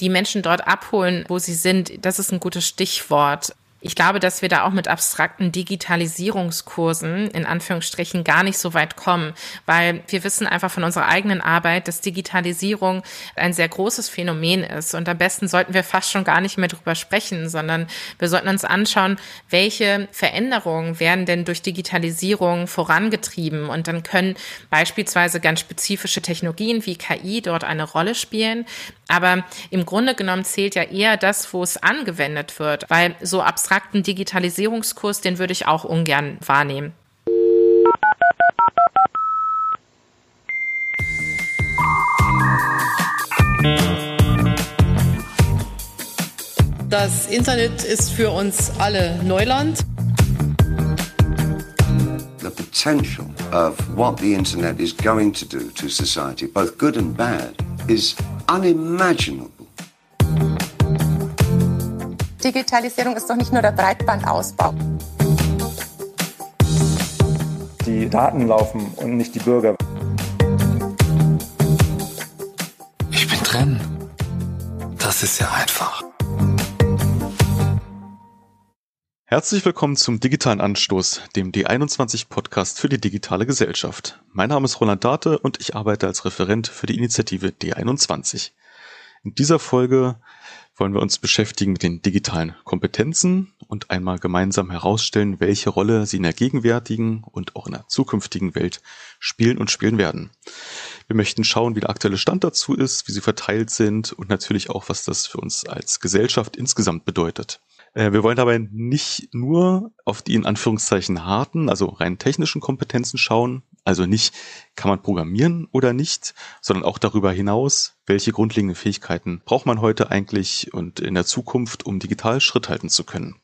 Die Menschen dort abholen, wo sie sind, das ist ein gutes Stichwort. Ich glaube, dass wir da auch mit abstrakten Digitalisierungskursen in Anführungsstrichen gar nicht so weit kommen, weil wir wissen einfach von unserer eigenen Arbeit, dass Digitalisierung ein sehr großes Phänomen ist. Und am besten sollten wir fast schon gar nicht mehr drüber sprechen, sondern wir sollten uns anschauen, welche Veränderungen werden denn durch Digitalisierung vorangetrieben. Und dann können beispielsweise ganz spezifische Technologien wie KI dort eine Rolle spielen. Aber im Grunde genommen zählt ja eher das, wo es angewendet wird, weil so abstrakten Digitalisierungskurs, den würde ich auch ungern wahrnehmen. Das Internet ist für uns alle Neuland. The potential of what the Internet is going to do to society, both good and bad, is unimaginable. Digitalisierung ist doch nicht nur der Breitbandausbau. Die Daten laufen und nicht die Bürger. Ich bin drin. Das ist ja einfach. Herzlich willkommen zum Digitalen Anstoß, dem D21-Podcast für die digitale Gesellschaft. Mein Name ist Roland Date und ich arbeite als Referent für die Initiative D21. In dieser Folge wollen wir uns beschäftigen mit den digitalen Kompetenzen und einmal gemeinsam herausstellen, welche Rolle sie in der gegenwärtigen und auch in der zukünftigen Welt spielen und spielen werden. Wir möchten schauen, wie der aktuelle Stand dazu ist, wie sie verteilt sind und natürlich auch, was das für uns als Gesellschaft insgesamt bedeutet. Äh, wir wollen dabei nicht nur auf die in Anführungszeichen harten, also rein technischen Kompetenzen schauen, also nicht, kann man programmieren oder nicht, sondern auch darüber hinaus, welche grundlegenden Fähigkeiten braucht man heute eigentlich und in der Zukunft, um digital Schritt halten zu können.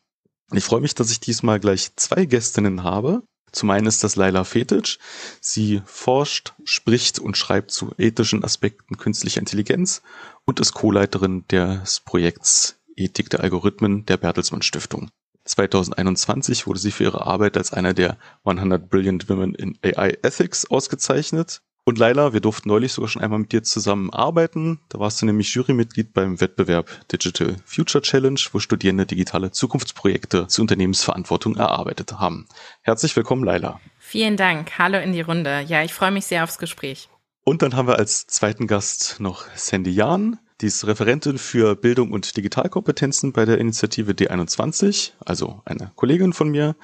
Ich freue mich, dass ich diesmal gleich zwei Gästinnen habe. Zum einen ist das Laila Fetic. Sie forscht, spricht und schreibt zu ethischen Aspekten künstlicher Intelligenz und ist Co-Leiterin des Projekts Ethik der Algorithmen der Bertelsmann Stiftung. 2021 wurde sie für ihre Arbeit als einer der 100 Brilliant Women in AI Ethics ausgezeichnet. Und Laila, wir durften neulich sogar schon einmal mit dir zusammenarbeiten. Da warst du nämlich Jurymitglied beim Wettbewerb Digital Future Challenge, wo Studierende digitale Zukunftsprojekte zur Unternehmensverantwortung erarbeitet haben. Herzlich willkommen, Laila. Vielen Dank. Hallo in die Runde. Ja, ich freue mich sehr aufs Gespräch. Und dann haben wir als zweiten Gast noch Sandy Jahn. Die ist Referentin für Bildung und Digitalkompetenzen bei der Initiative D21, also eine Kollegin von mir.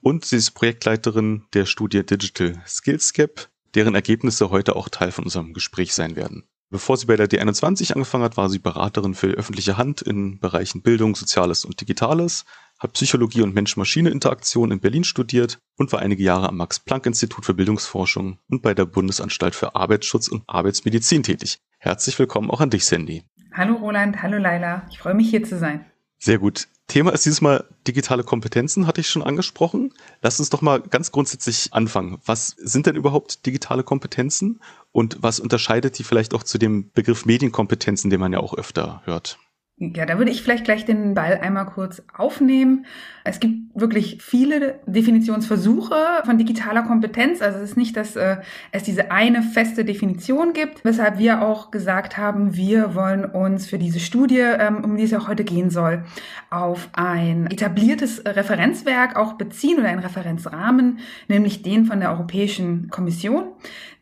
Und sie ist Projektleiterin der Studie Digital Skills Gap, deren Ergebnisse heute auch Teil von unserem Gespräch sein werden. Bevor sie bei der D21 angefangen hat, war sie Beraterin für öffentliche Hand in Bereichen Bildung, Soziales und Digitales, hat Psychologie und Mensch-Maschine-Interaktion in Berlin studiert und war einige Jahre am Max-Planck-Institut für Bildungsforschung und bei der Bundesanstalt für Arbeitsschutz und Arbeitsmedizin tätig. Herzlich willkommen auch an dich, Sandy. Hallo Roland, hallo Laila. Ich freue mich hier zu sein. Sehr gut. Thema ist dieses Mal digitale Kompetenzen, hatte ich schon angesprochen. Lass uns doch mal ganz grundsätzlich anfangen. Was sind denn überhaupt digitale Kompetenzen und was unterscheidet die vielleicht auch zu dem Begriff Medienkompetenzen, den man ja auch öfter hört? Ja, da würde ich vielleicht gleich den Ball einmal kurz aufnehmen. Es gibt wirklich viele Definitionsversuche von digitaler Kompetenz. Also es ist nicht, dass äh, es diese eine feste Definition gibt, weshalb wir auch gesagt haben, wir wollen uns für diese Studie, ähm, um die es auch heute gehen soll, auf ein etabliertes Referenzwerk auch beziehen oder einen Referenzrahmen, nämlich den von der Europäischen Kommission.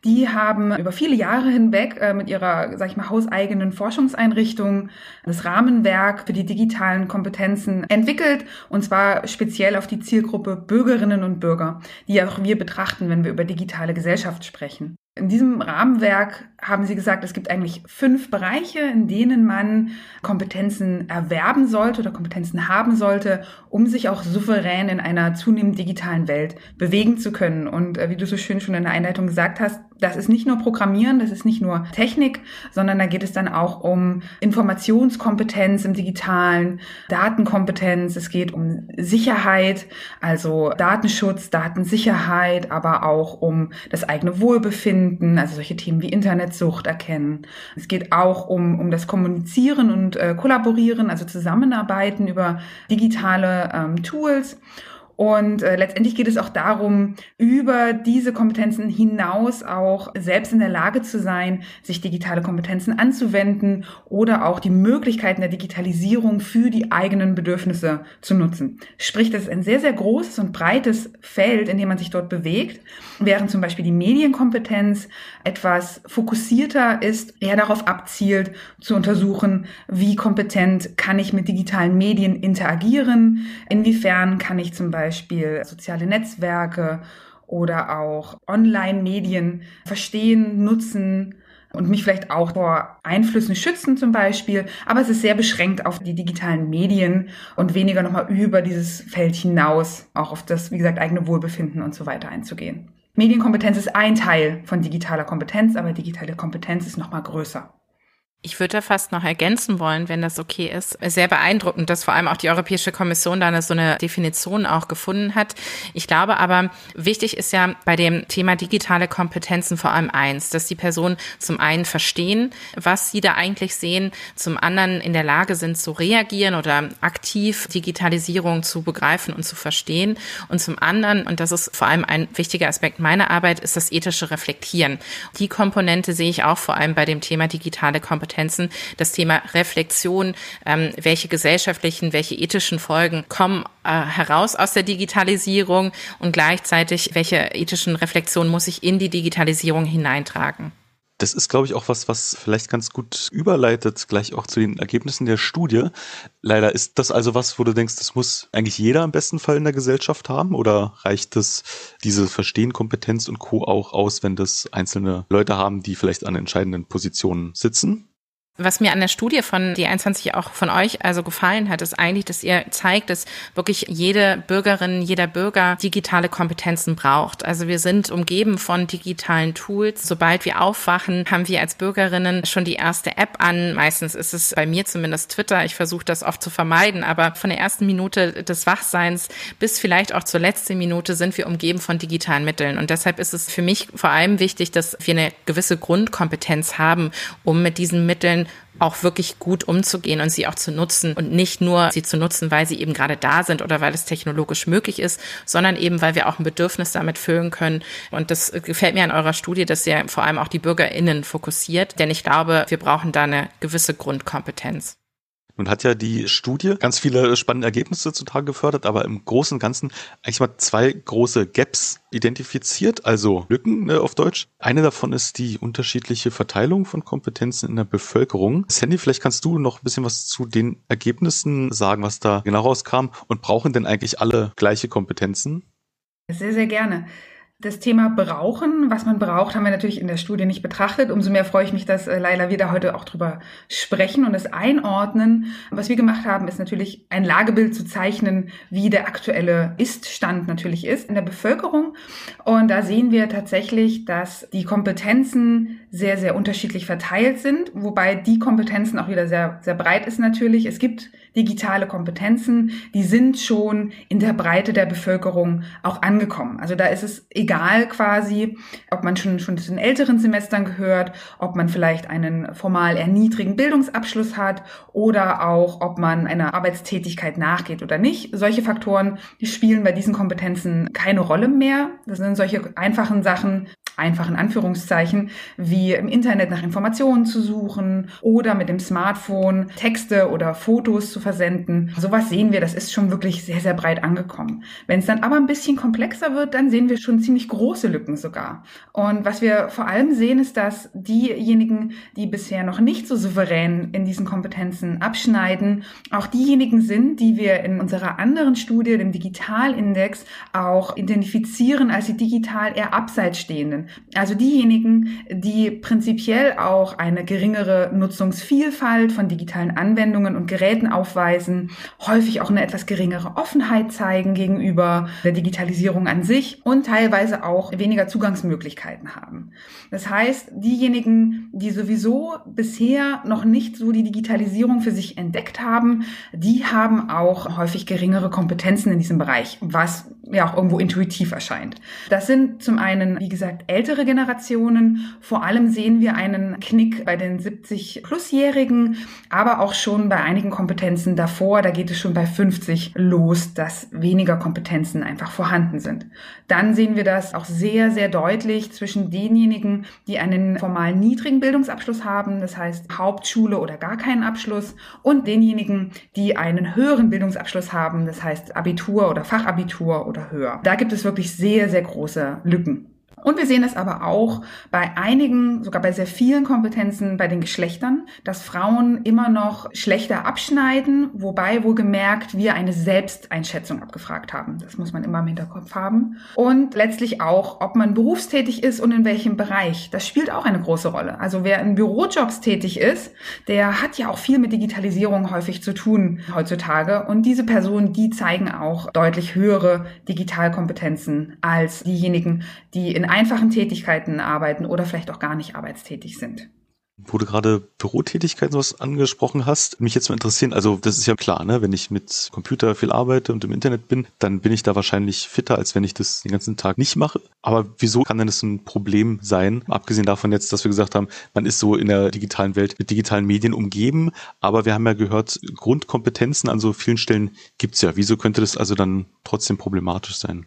Die haben über viele Jahre hinweg äh, mit ihrer, sag ich mal, hauseigenen Forschungseinrichtung das Rahmenwerk für die digitalen Kompetenzen entwickelt und zwar speziell auf die Zielgruppe Bürgerinnen und Bürger, die auch wir betrachten, wenn wir über digitale Gesellschaft sprechen. In diesem Rahmenwerk haben Sie gesagt, es gibt eigentlich fünf Bereiche, in denen man Kompetenzen erwerben sollte oder Kompetenzen haben sollte, um sich auch souverän in einer zunehmend digitalen Welt bewegen zu können. Und äh, wie du so schön schon in der Einleitung gesagt hast, das ist nicht nur Programmieren, das ist nicht nur Technik, sondern da geht es dann auch um Informationskompetenz im digitalen, Datenkompetenz, es geht um Sicherheit, also Datenschutz, Datensicherheit, aber auch um das eigene Wohlbefinden, also solche Themen wie Internetsucht erkennen. Es geht auch um, um das Kommunizieren und äh, Kollaborieren, also Zusammenarbeiten über digitale ähm, Tools. Und äh, letztendlich geht es auch darum, über diese Kompetenzen hinaus auch selbst in der Lage zu sein, sich digitale Kompetenzen anzuwenden oder auch die Möglichkeiten der Digitalisierung für die eigenen Bedürfnisse zu nutzen. Sprich, das ist ein sehr, sehr großes und breites Feld, in dem man sich dort bewegt, während zum Beispiel die Medienkompetenz etwas fokussierter ist, eher darauf abzielt, zu untersuchen, wie kompetent kann ich mit digitalen Medien interagieren, inwiefern kann ich zum Beispiel Beispiel soziale Netzwerke oder auch Online-Medien verstehen, nutzen und mich vielleicht auch vor Einflüssen schützen zum Beispiel. Aber es ist sehr beschränkt auf die digitalen Medien und weniger nochmal über dieses Feld hinaus, auch auf das, wie gesagt, eigene Wohlbefinden und so weiter einzugehen. Medienkompetenz ist ein Teil von digitaler Kompetenz, aber digitale Kompetenz ist nochmal größer. Ich würde da fast noch ergänzen wollen, wenn das okay ist. Sehr beeindruckend, dass vor allem auch die Europäische Kommission da so eine Definition auch gefunden hat. Ich glaube aber, wichtig ist ja bei dem Thema digitale Kompetenzen vor allem eins, dass die Personen zum einen verstehen, was sie da eigentlich sehen, zum anderen in der Lage sind zu reagieren oder aktiv Digitalisierung zu begreifen und zu verstehen und zum anderen, und das ist vor allem ein wichtiger Aspekt meiner Arbeit, ist das ethische Reflektieren. Die Komponente sehe ich auch vor allem bei dem Thema digitale Kompetenzen Kompetenzen, das Thema Reflexion, ähm, welche gesellschaftlichen, welche ethischen Folgen kommen äh, heraus aus der Digitalisierung und gleichzeitig, welche ethischen Reflexionen muss ich in die Digitalisierung hineintragen. Das ist, glaube ich, auch was, was vielleicht ganz gut überleitet, gleich auch zu den Ergebnissen der Studie. Leider ist das also was, wo du denkst, das muss eigentlich jeder im besten Fall in der Gesellschaft haben oder reicht es diese Verstehenkompetenz und Co. auch aus, wenn das einzelne Leute haben, die vielleicht an entscheidenden Positionen sitzen? Was mir an der Studie von D21 auch von euch also gefallen hat, ist eigentlich, dass ihr zeigt, dass wirklich jede Bürgerin, jeder Bürger digitale Kompetenzen braucht. Also wir sind umgeben von digitalen Tools. Sobald wir aufwachen, haben wir als Bürgerinnen schon die erste App an. Meistens ist es bei mir zumindest Twitter. Ich versuche das oft zu vermeiden, aber von der ersten Minute des Wachseins bis vielleicht auch zur letzten Minute sind wir umgeben von digitalen Mitteln. Und deshalb ist es für mich vor allem wichtig, dass wir eine gewisse Grundkompetenz haben, um mit diesen Mitteln auch wirklich gut umzugehen und sie auch zu nutzen und nicht nur sie zu nutzen, weil sie eben gerade da sind oder weil es technologisch möglich ist, sondern eben, weil wir auch ein Bedürfnis damit füllen können. Und das gefällt mir an eurer Studie, dass ihr vor allem auch die BürgerInnen fokussiert, denn ich glaube, wir brauchen da eine gewisse Grundkompetenz. Nun hat ja die Studie ganz viele spannende Ergebnisse zutage gefördert, aber im Großen und Ganzen eigentlich mal zwei große Gaps identifiziert, also Lücken ne, auf Deutsch. Eine davon ist die unterschiedliche Verteilung von Kompetenzen in der Bevölkerung. Sandy, vielleicht kannst du noch ein bisschen was zu den Ergebnissen sagen, was da genau rauskam und brauchen denn eigentlich alle gleiche Kompetenzen? Sehr, sehr gerne. Das Thema Brauchen, was man braucht, haben wir natürlich in der Studie nicht betrachtet. Umso mehr freue ich mich, dass äh, Leila wir da heute auch drüber sprechen und es einordnen. Was wir gemacht haben, ist natürlich ein Lagebild zu zeichnen, wie der aktuelle Ist-Stand natürlich ist in der Bevölkerung. Und da sehen wir tatsächlich, dass die Kompetenzen sehr, sehr unterschiedlich verteilt sind, wobei die Kompetenzen auch wieder sehr, sehr breit ist natürlich. Es gibt digitale Kompetenzen, die sind schon in der Breite der Bevölkerung auch angekommen. Also da ist es egal quasi, ob man schon, schon zu den älteren Semestern gehört, ob man vielleicht einen formal eher niedrigen Bildungsabschluss hat oder auch, ob man einer Arbeitstätigkeit nachgeht oder nicht. Solche Faktoren, die spielen bei diesen Kompetenzen keine Rolle mehr. Das sind solche einfachen Sachen, einfachen Anführungszeichen, wie im Internet nach Informationen zu suchen oder mit dem Smartphone Texte oder Fotos zu versenden. Sowas sehen wir, das ist schon wirklich sehr, sehr breit angekommen. Wenn es dann aber ein bisschen komplexer wird, dann sehen wir schon ziemlich große Lücken sogar. Und was wir vor allem sehen, ist, dass diejenigen, die bisher noch nicht so souverän in diesen Kompetenzen abschneiden, auch diejenigen sind, die wir in unserer anderen Studie, dem Digitalindex, auch identifizieren als die digital eher abseits stehenden. Also diejenigen, die prinzipiell auch eine geringere Nutzungsvielfalt von digitalen Anwendungen und Geräten aufweisen, häufig auch eine etwas geringere Offenheit zeigen gegenüber der Digitalisierung an sich und teilweise auch weniger Zugangsmöglichkeiten haben. Das heißt, diejenigen, die sowieso bisher noch nicht so die Digitalisierung für sich entdeckt haben, die haben auch häufig geringere Kompetenzen in diesem Bereich, was ja auch irgendwo intuitiv erscheint. Das sind zum einen, wie gesagt, ältere Generationen. Vor allem sehen wir einen Knick bei den 70-Plus-Jährigen, aber auch schon bei einigen Kompetenzen davor. Da geht es schon bei 50 los, dass weniger Kompetenzen einfach vorhanden sind. Dann sehen wir das auch sehr, sehr deutlich zwischen denjenigen, die einen formalen niedrigen Bildungsabschluss haben, das heißt Hauptschule oder gar keinen Abschluss, und denjenigen, die einen höheren Bildungsabschluss haben, das heißt Abitur oder Fachabitur oder höher. Da gibt es wirklich sehr, sehr große Lücken. Und wir sehen es aber auch bei einigen, sogar bei sehr vielen Kompetenzen bei den Geschlechtern, dass Frauen immer noch schlechter abschneiden, wobei wohlgemerkt wir eine Selbsteinschätzung abgefragt haben. Das muss man immer im Hinterkopf haben. Und letztlich auch, ob man berufstätig ist und in welchem Bereich. Das spielt auch eine große Rolle. Also wer in Bürojobs tätig ist, der hat ja auch viel mit Digitalisierung häufig zu tun heutzutage. Und diese Personen, die zeigen auch deutlich höhere Digitalkompetenzen als diejenigen, die in einfachen Tätigkeiten arbeiten oder vielleicht auch gar nicht arbeitstätig sind wo du gerade Bürotätigkeiten sowas angesprochen hast, mich jetzt mal interessieren, also das ist ja klar, ne, wenn ich mit Computer viel arbeite und im Internet bin, dann bin ich da wahrscheinlich fitter, als wenn ich das den ganzen Tag nicht mache. Aber wieso kann denn das ein Problem sein? Abgesehen davon jetzt, dass wir gesagt haben, man ist so in der digitalen Welt mit digitalen Medien umgeben, aber wir haben ja gehört, Grundkompetenzen an so vielen Stellen gibt's ja. Wieso könnte das also dann trotzdem problematisch sein?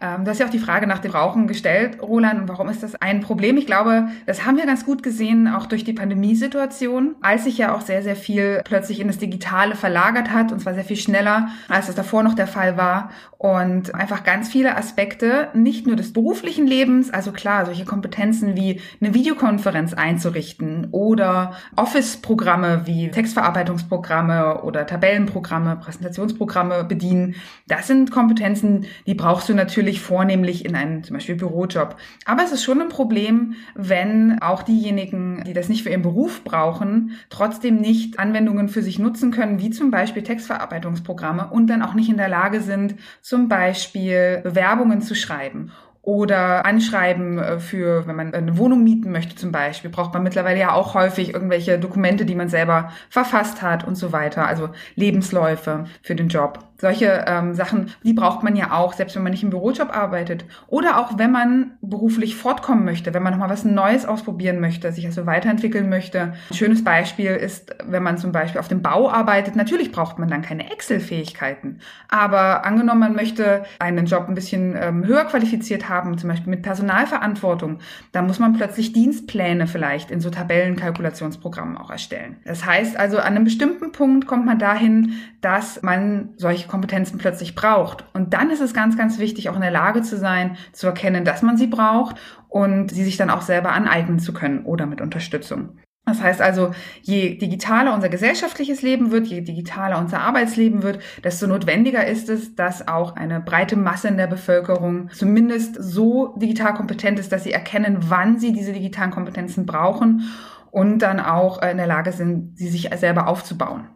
Ähm, du hast ja auch die Frage nach dem Rauchen gestellt, Roland, und warum ist das ein Problem? Ich glaube, das haben wir ganz gut gesehen, auch durch die Pandemiesituation, als sich ja auch sehr, sehr viel plötzlich in das Digitale verlagert hat, und zwar sehr viel schneller, als es davor noch der Fall war. Und einfach ganz viele Aspekte, nicht nur des beruflichen Lebens, also klar, solche Kompetenzen wie eine Videokonferenz einzurichten oder Office-Programme wie Textverarbeitungsprogramme oder Tabellenprogramme, Präsentationsprogramme bedienen, das sind Kompetenzen, die brauchst du natürlich natürlich vornehmlich in einem zum Beispiel Bürojob. Aber es ist schon ein Problem, wenn auch diejenigen, die das nicht für ihren Beruf brauchen, trotzdem nicht Anwendungen für sich nutzen können, wie zum Beispiel Textverarbeitungsprogramme und dann auch nicht in der Lage sind, zum Beispiel Bewerbungen zu schreiben oder Anschreiben äh, für, wenn man eine Wohnung mieten möchte zum Beispiel, braucht man mittlerweile ja auch häufig irgendwelche Dokumente, die man selber verfasst hat und so weiter. Also Lebensläufe für den Job. Solche ähm, Sachen, die braucht man ja auch, selbst wenn man nicht im Bürojob arbeitet. Oder auch wenn man beruflich fortkommen möchte, wenn man nochmal was Neues ausprobieren möchte, sich also weiterentwickeln möchte. Ein schönes Beispiel ist, wenn man zum Beispiel auf dem Bau arbeitet, natürlich braucht man dann keine Excel-Fähigkeiten. Aber angenommen, man möchte einen Job ein bisschen ähm, höher qualifiziert haben, zum Beispiel mit Personalverantwortung, dann muss man plötzlich Dienstpläne vielleicht in so Tabellenkalkulationsprogrammen auch erstellen. Das heißt also, an einem bestimmten Punkt kommt man dahin, dass man solche Kompetenzen plötzlich braucht. Und dann ist es ganz, ganz wichtig, auch in der Lage zu sein, zu erkennen, dass man sie braucht und sie sich dann auch selber aneignen zu können oder mit Unterstützung. Das heißt also, je digitaler unser gesellschaftliches Leben wird, je digitaler unser Arbeitsleben wird, desto notwendiger ist es, dass auch eine breite Masse in der Bevölkerung zumindest so digital kompetent ist, dass sie erkennen, wann sie diese digitalen Kompetenzen brauchen und dann auch in der Lage sind, sie sich selber aufzubauen.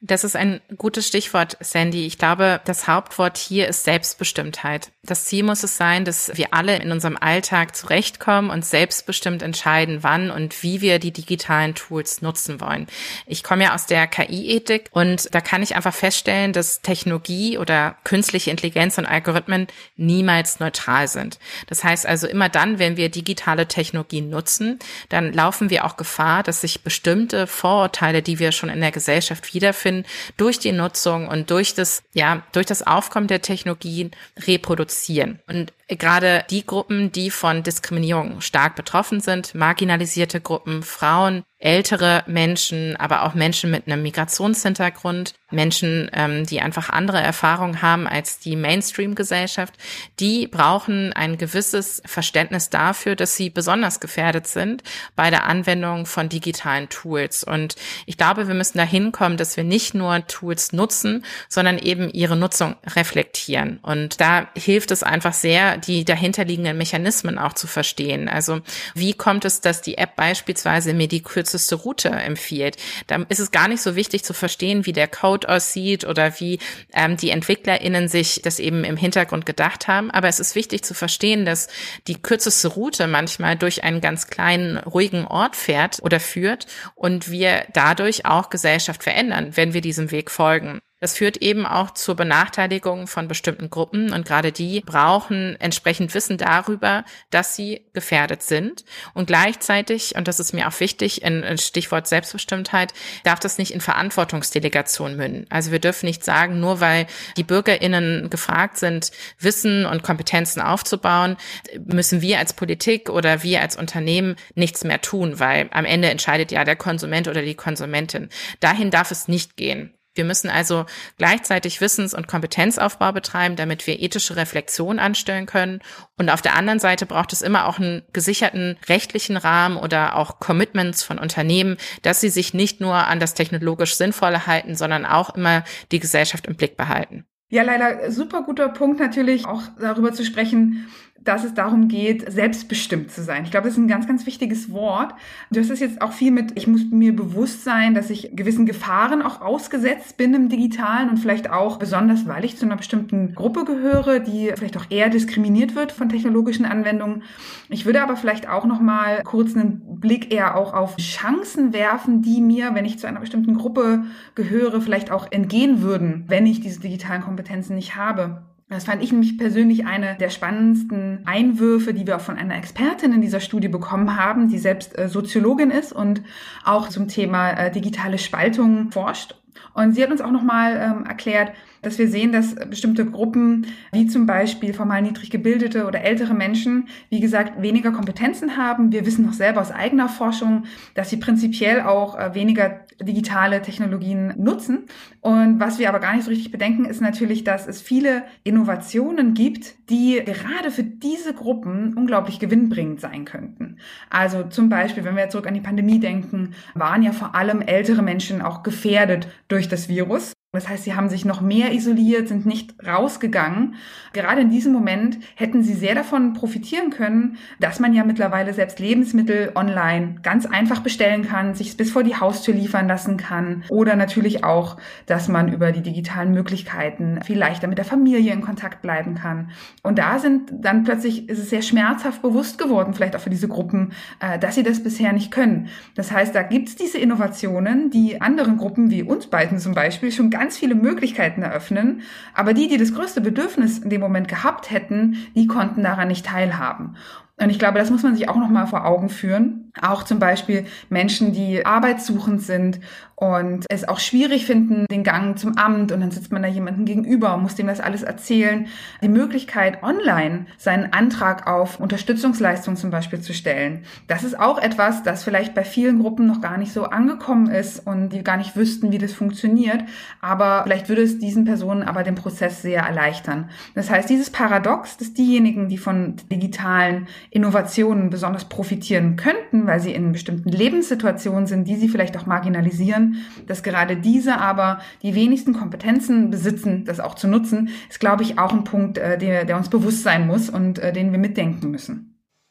Das ist ein gutes Stichwort, Sandy. Ich glaube, das Hauptwort hier ist Selbstbestimmtheit. Das Ziel muss es sein, dass wir alle in unserem Alltag zurechtkommen und selbstbestimmt entscheiden, wann und wie wir die digitalen Tools nutzen wollen. Ich komme ja aus der KI-Ethik und da kann ich einfach feststellen, dass Technologie oder künstliche Intelligenz und Algorithmen niemals neutral sind. Das heißt also immer dann, wenn wir digitale Technologien nutzen, dann laufen wir auch Gefahr, dass sich bestimmte Vorurteile, die wir schon in der Gesellschaft wiederfinden, stattfinden, durch die Nutzung und durch das, ja, durch das Aufkommen der Technologien reproduzieren. Und gerade die Gruppen, die von Diskriminierung stark betroffen sind, marginalisierte Gruppen, Frauen, ältere Menschen, aber auch Menschen mit einem Migrationshintergrund, Menschen, ähm, die einfach andere Erfahrungen haben als die Mainstream-Gesellschaft, die brauchen ein gewisses Verständnis dafür, dass sie besonders gefährdet sind bei der Anwendung von digitalen Tools. Und ich glaube, wir müssen dahin kommen, dass wir nicht nur Tools nutzen, sondern eben ihre Nutzung reflektieren. Und da hilft es einfach sehr, die dahinterliegenden Mechanismen auch zu verstehen. Also wie kommt es, dass die App beispielsweise mir die kürzeste Route empfiehlt? Da ist es gar nicht so wichtig zu verstehen, wie der Code aussieht oder wie ähm, die EntwicklerInnen sich das eben im Hintergrund gedacht haben. Aber es ist wichtig zu verstehen, dass die kürzeste Route manchmal durch einen ganz kleinen, ruhigen Ort fährt oder führt und wir dadurch auch Gesellschaft verändern, wenn wir diesem Weg folgen. Das führt eben auch zur Benachteiligung von bestimmten Gruppen und gerade die brauchen entsprechend Wissen darüber, dass sie gefährdet sind. Und gleichzeitig, und das ist mir auch wichtig, in, Stichwort Selbstbestimmtheit, darf das nicht in Verantwortungsdelegation münden. Also wir dürfen nicht sagen, nur weil die BürgerInnen gefragt sind, Wissen und Kompetenzen aufzubauen, müssen wir als Politik oder wir als Unternehmen nichts mehr tun, weil am Ende entscheidet ja der Konsument oder die Konsumentin. Dahin darf es nicht gehen. Wir müssen also gleichzeitig Wissens- und Kompetenzaufbau betreiben, damit wir ethische Reflexion anstellen können. Und auf der anderen Seite braucht es immer auch einen gesicherten rechtlichen Rahmen oder auch Commitments von Unternehmen, dass sie sich nicht nur an das technologisch Sinnvolle halten, sondern auch immer die Gesellschaft im Blick behalten. Ja, leider super guter Punkt natürlich auch darüber zu sprechen, dass es darum geht, selbstbestimmt zu sein. Ich glaube, das ist ein ganz, ganz wichtiges Wort. Du hast es jetzt auch viel mit, ich muss mir bewusst sein, dass ich gewissen Gefahren auch ausgesetzt bin im Digitalen und vielleicht auch besonders, weil ich zu einer bestimmten Gruppe gehöre, die vielleicht auch eher diskriminiert wird von technologischen Anwendungen. Ich würde aber vielleicht auch noch mal kurz einen Blick eher auch auf Chancen werfen, die mir, wenn ich zu einer bestimmten Gruppe gehöre, vielleicht auch entgehen würden, wenn ich diese digitalen Kompetenzen nicht habe. Das fand ich nämlich persönlich eine der spannendsten Einwürfe, die wir auch von einer Expertin in dieser Studie bekommen haben, die selbst äh, Soziologin ist und auch zum Thema äh, digitale Spaltung forscht. Und sie hat uns auch nochmal ähm, erklärt, dass wir sehen, dass bestimmte Gruppen, wie zum Beispiel formal niedrig gebildete oder ältere Menschen, wie gesagt, weniger Kompetenzen haben. Wir wissen noch selber aus eigener Forschung, dass sie prinzipiell auch äh, weniger digitale Technologien nutzen. Und was wir aber gar nicht so richtig bedenken, ist natürlich, dass es viele Innovationen gibt, die gerade für diese Gruppen unglaublich gewinnbringend sein könnten. Also zum Beispiel, wenn wir zurück an die Pandemie denken, waren ja vor allem ältere Menschen auch gefährdet durch das Virus. Das heißt, sie haben sich noch mehr isoliert, sind nicht rausgegangen. Gerade in diesem Moment hätten sie sehr davon profitieren können, dass man ja mittlerweile selbst Lebensmittel online ganz einfach bestellen kann, sich bis vor die Haustür liefern lassen kann. Oder natürlich auch, dass man über die digitalen Möglichkeiten viel leichter mit der Familie in Kontakt bleiben kann. Und da sind dann plötzlich, ist es sehr schmerzhaft bewusst geworden, vielleicht auch für diese Gruppen, äh, dass sie das bisher nicht können. Das heißt, da gibt es diese Innovationen, die anderen Gruppen wie uns beiden zum Beispiel schon ganz viele Möglichkeiten eröffnen, aber die, die das größte Bedürfnis in dem Moment gehabt hätten, die konnten daran nicht teilhaben. Und ich glaube, das muss man sich auch noch mal vor Augen führen. Auch zum Beispiel Menschen, die arbeitssuchend sind und es auch schwierig finden, den Gang zum Amt und dann sitzt man da jemandem gegenüber und muss dem das alles erzählen. Die Möglichkeit, online seinen Antrag auf Unterstützungsleistung zum Beispiel zu stellen, das ist auch etwas, das vielleicht bei vielen Gruppen noch gar nicht so angekommen ist und die gar nicht wüssten, wie das funktioniert. Aber vielleicht würde es diesen Personen aber den Prozess sehr erleichtern. Das heißt, dieses Paradox, dass diejenigen, die von digitalen Innovationen besonders profitieren könnten, weil sie in bestimmten Lebenssituationen sind, die sie vielleicht auch marginalisieren, dass gerade diese aber die wenigsten Kompetenzen besitzen, das auch zu nutzen, ist, glaube ich, auch ein Punkt, äh, der, der uns bewusst sein muss und äh, den wir mitdenken müssen.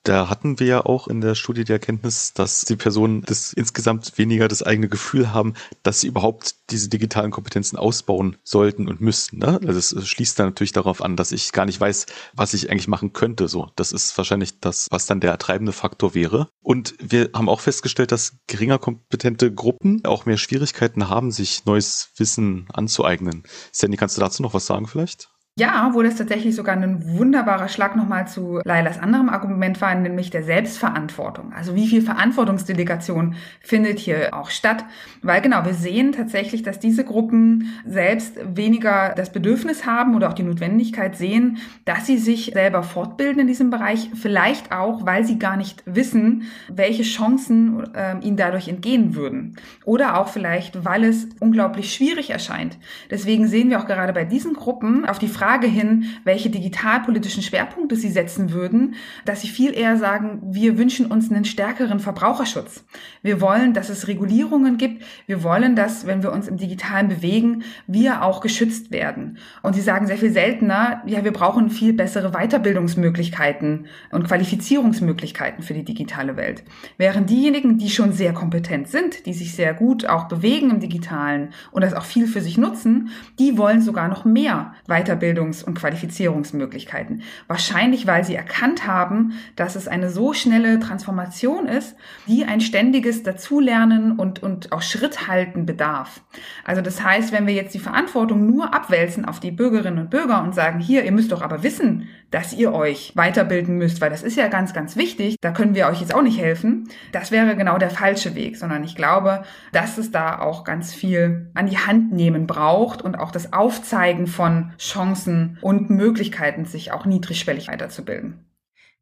Da hatten wir ja auch in der Studie die Erkenntnis, dass die Personen das insgesamt weniger das eigene Gefühl haben, dass sie überhaupt diese digitalen Kompetenzen ausbauen sollten und müssten. Ne? Also es schließt dann natürlich darauf an, dass ich gar nicht weiß, was ich eigentlich machen könnte. So, das ist wahrscheinlich das, was dann der treibende Faktor wäre. Und wir haben auch festgestellt, dass geringer kompetente Gruppen auch mehr Schwierigkeiten haben, sich neues Wissen anzueignen. Sandy, kannst du dazu noch was sagen vielleicht? Ja, wo das tatsächlich sogar ein wunderbarer Schlag nochmal zu Lailas anderem Argument war, nämlich der Selbstverantwortung. Also wie viel Verantwortungsdelegation findet hier auch statt? Weil genau, wir sehen tatsächlich, dass diese Gruppen selbst weniger das Bedürfnis haben oder auch die Notwendigkeit sehen, dass sie sich selber fortbilden in diesem Bereich. Vielleicht auch, weil sie gar nicht wissen, welche Chancen äh, ihnen dadurch entgehen würden. Oder auch vielleicht, weil es unglaublich schwierig erscheint. Deswegen sehen wir auch gerade bei diesen Gruppen auf die Frage, Frage hin, welche digitalpolitischen Schwerpunkte Sie setzen würden, dass Sie viel eher sagen, wir wünschen uns einen stärkeren Verbraucherschutz. Wir wollen, dass es Regulierungen gibt. Wir wollen, dass, wenn wir uns im Digitalen bewegen, wir auch geschützt werden. Und Sie sagen sehr viel seltener, ja, wir brauchen viel bessere Weiterbildungsmöglichkeiten und Qualifizierungsmöglichkeiten für die digitale Welt. Während diejenigen, die schon sehr kompetent sind, die sich sehr gut auch bewegen im Digitalen und das auch viel für sich nutzen, die wollen sogar noch mehr Weiterbildung Weiterbildungs- und Qualifizierungsmöglichkeiten. Wahrscheinlich, weil sie erkannt haben, dass es eine so schnelle Transformation ist, die ein ständiges Dazulernen und, und auch Schritt halten bedarf. Also das heißt, wenn wir jetzt die Verantwortung nur abwälzen auf die Bürgerinnen und Bürger und sagen, hier, ihr müsst doch aber wissen, dass ihr euch weiterbilden müsst, weil das ist ja ganz, ganz wichtig, da können wir euch jetzt auch nicht helfen, das wäre genau der falsche Weg, sondern ich glaube, dass es da auch ganz viel an die Hand nehmen braucht und auch das Aufzeigen von Chancen und Möglichkeiten, sich auch niedrigschwellig weiterzubilden.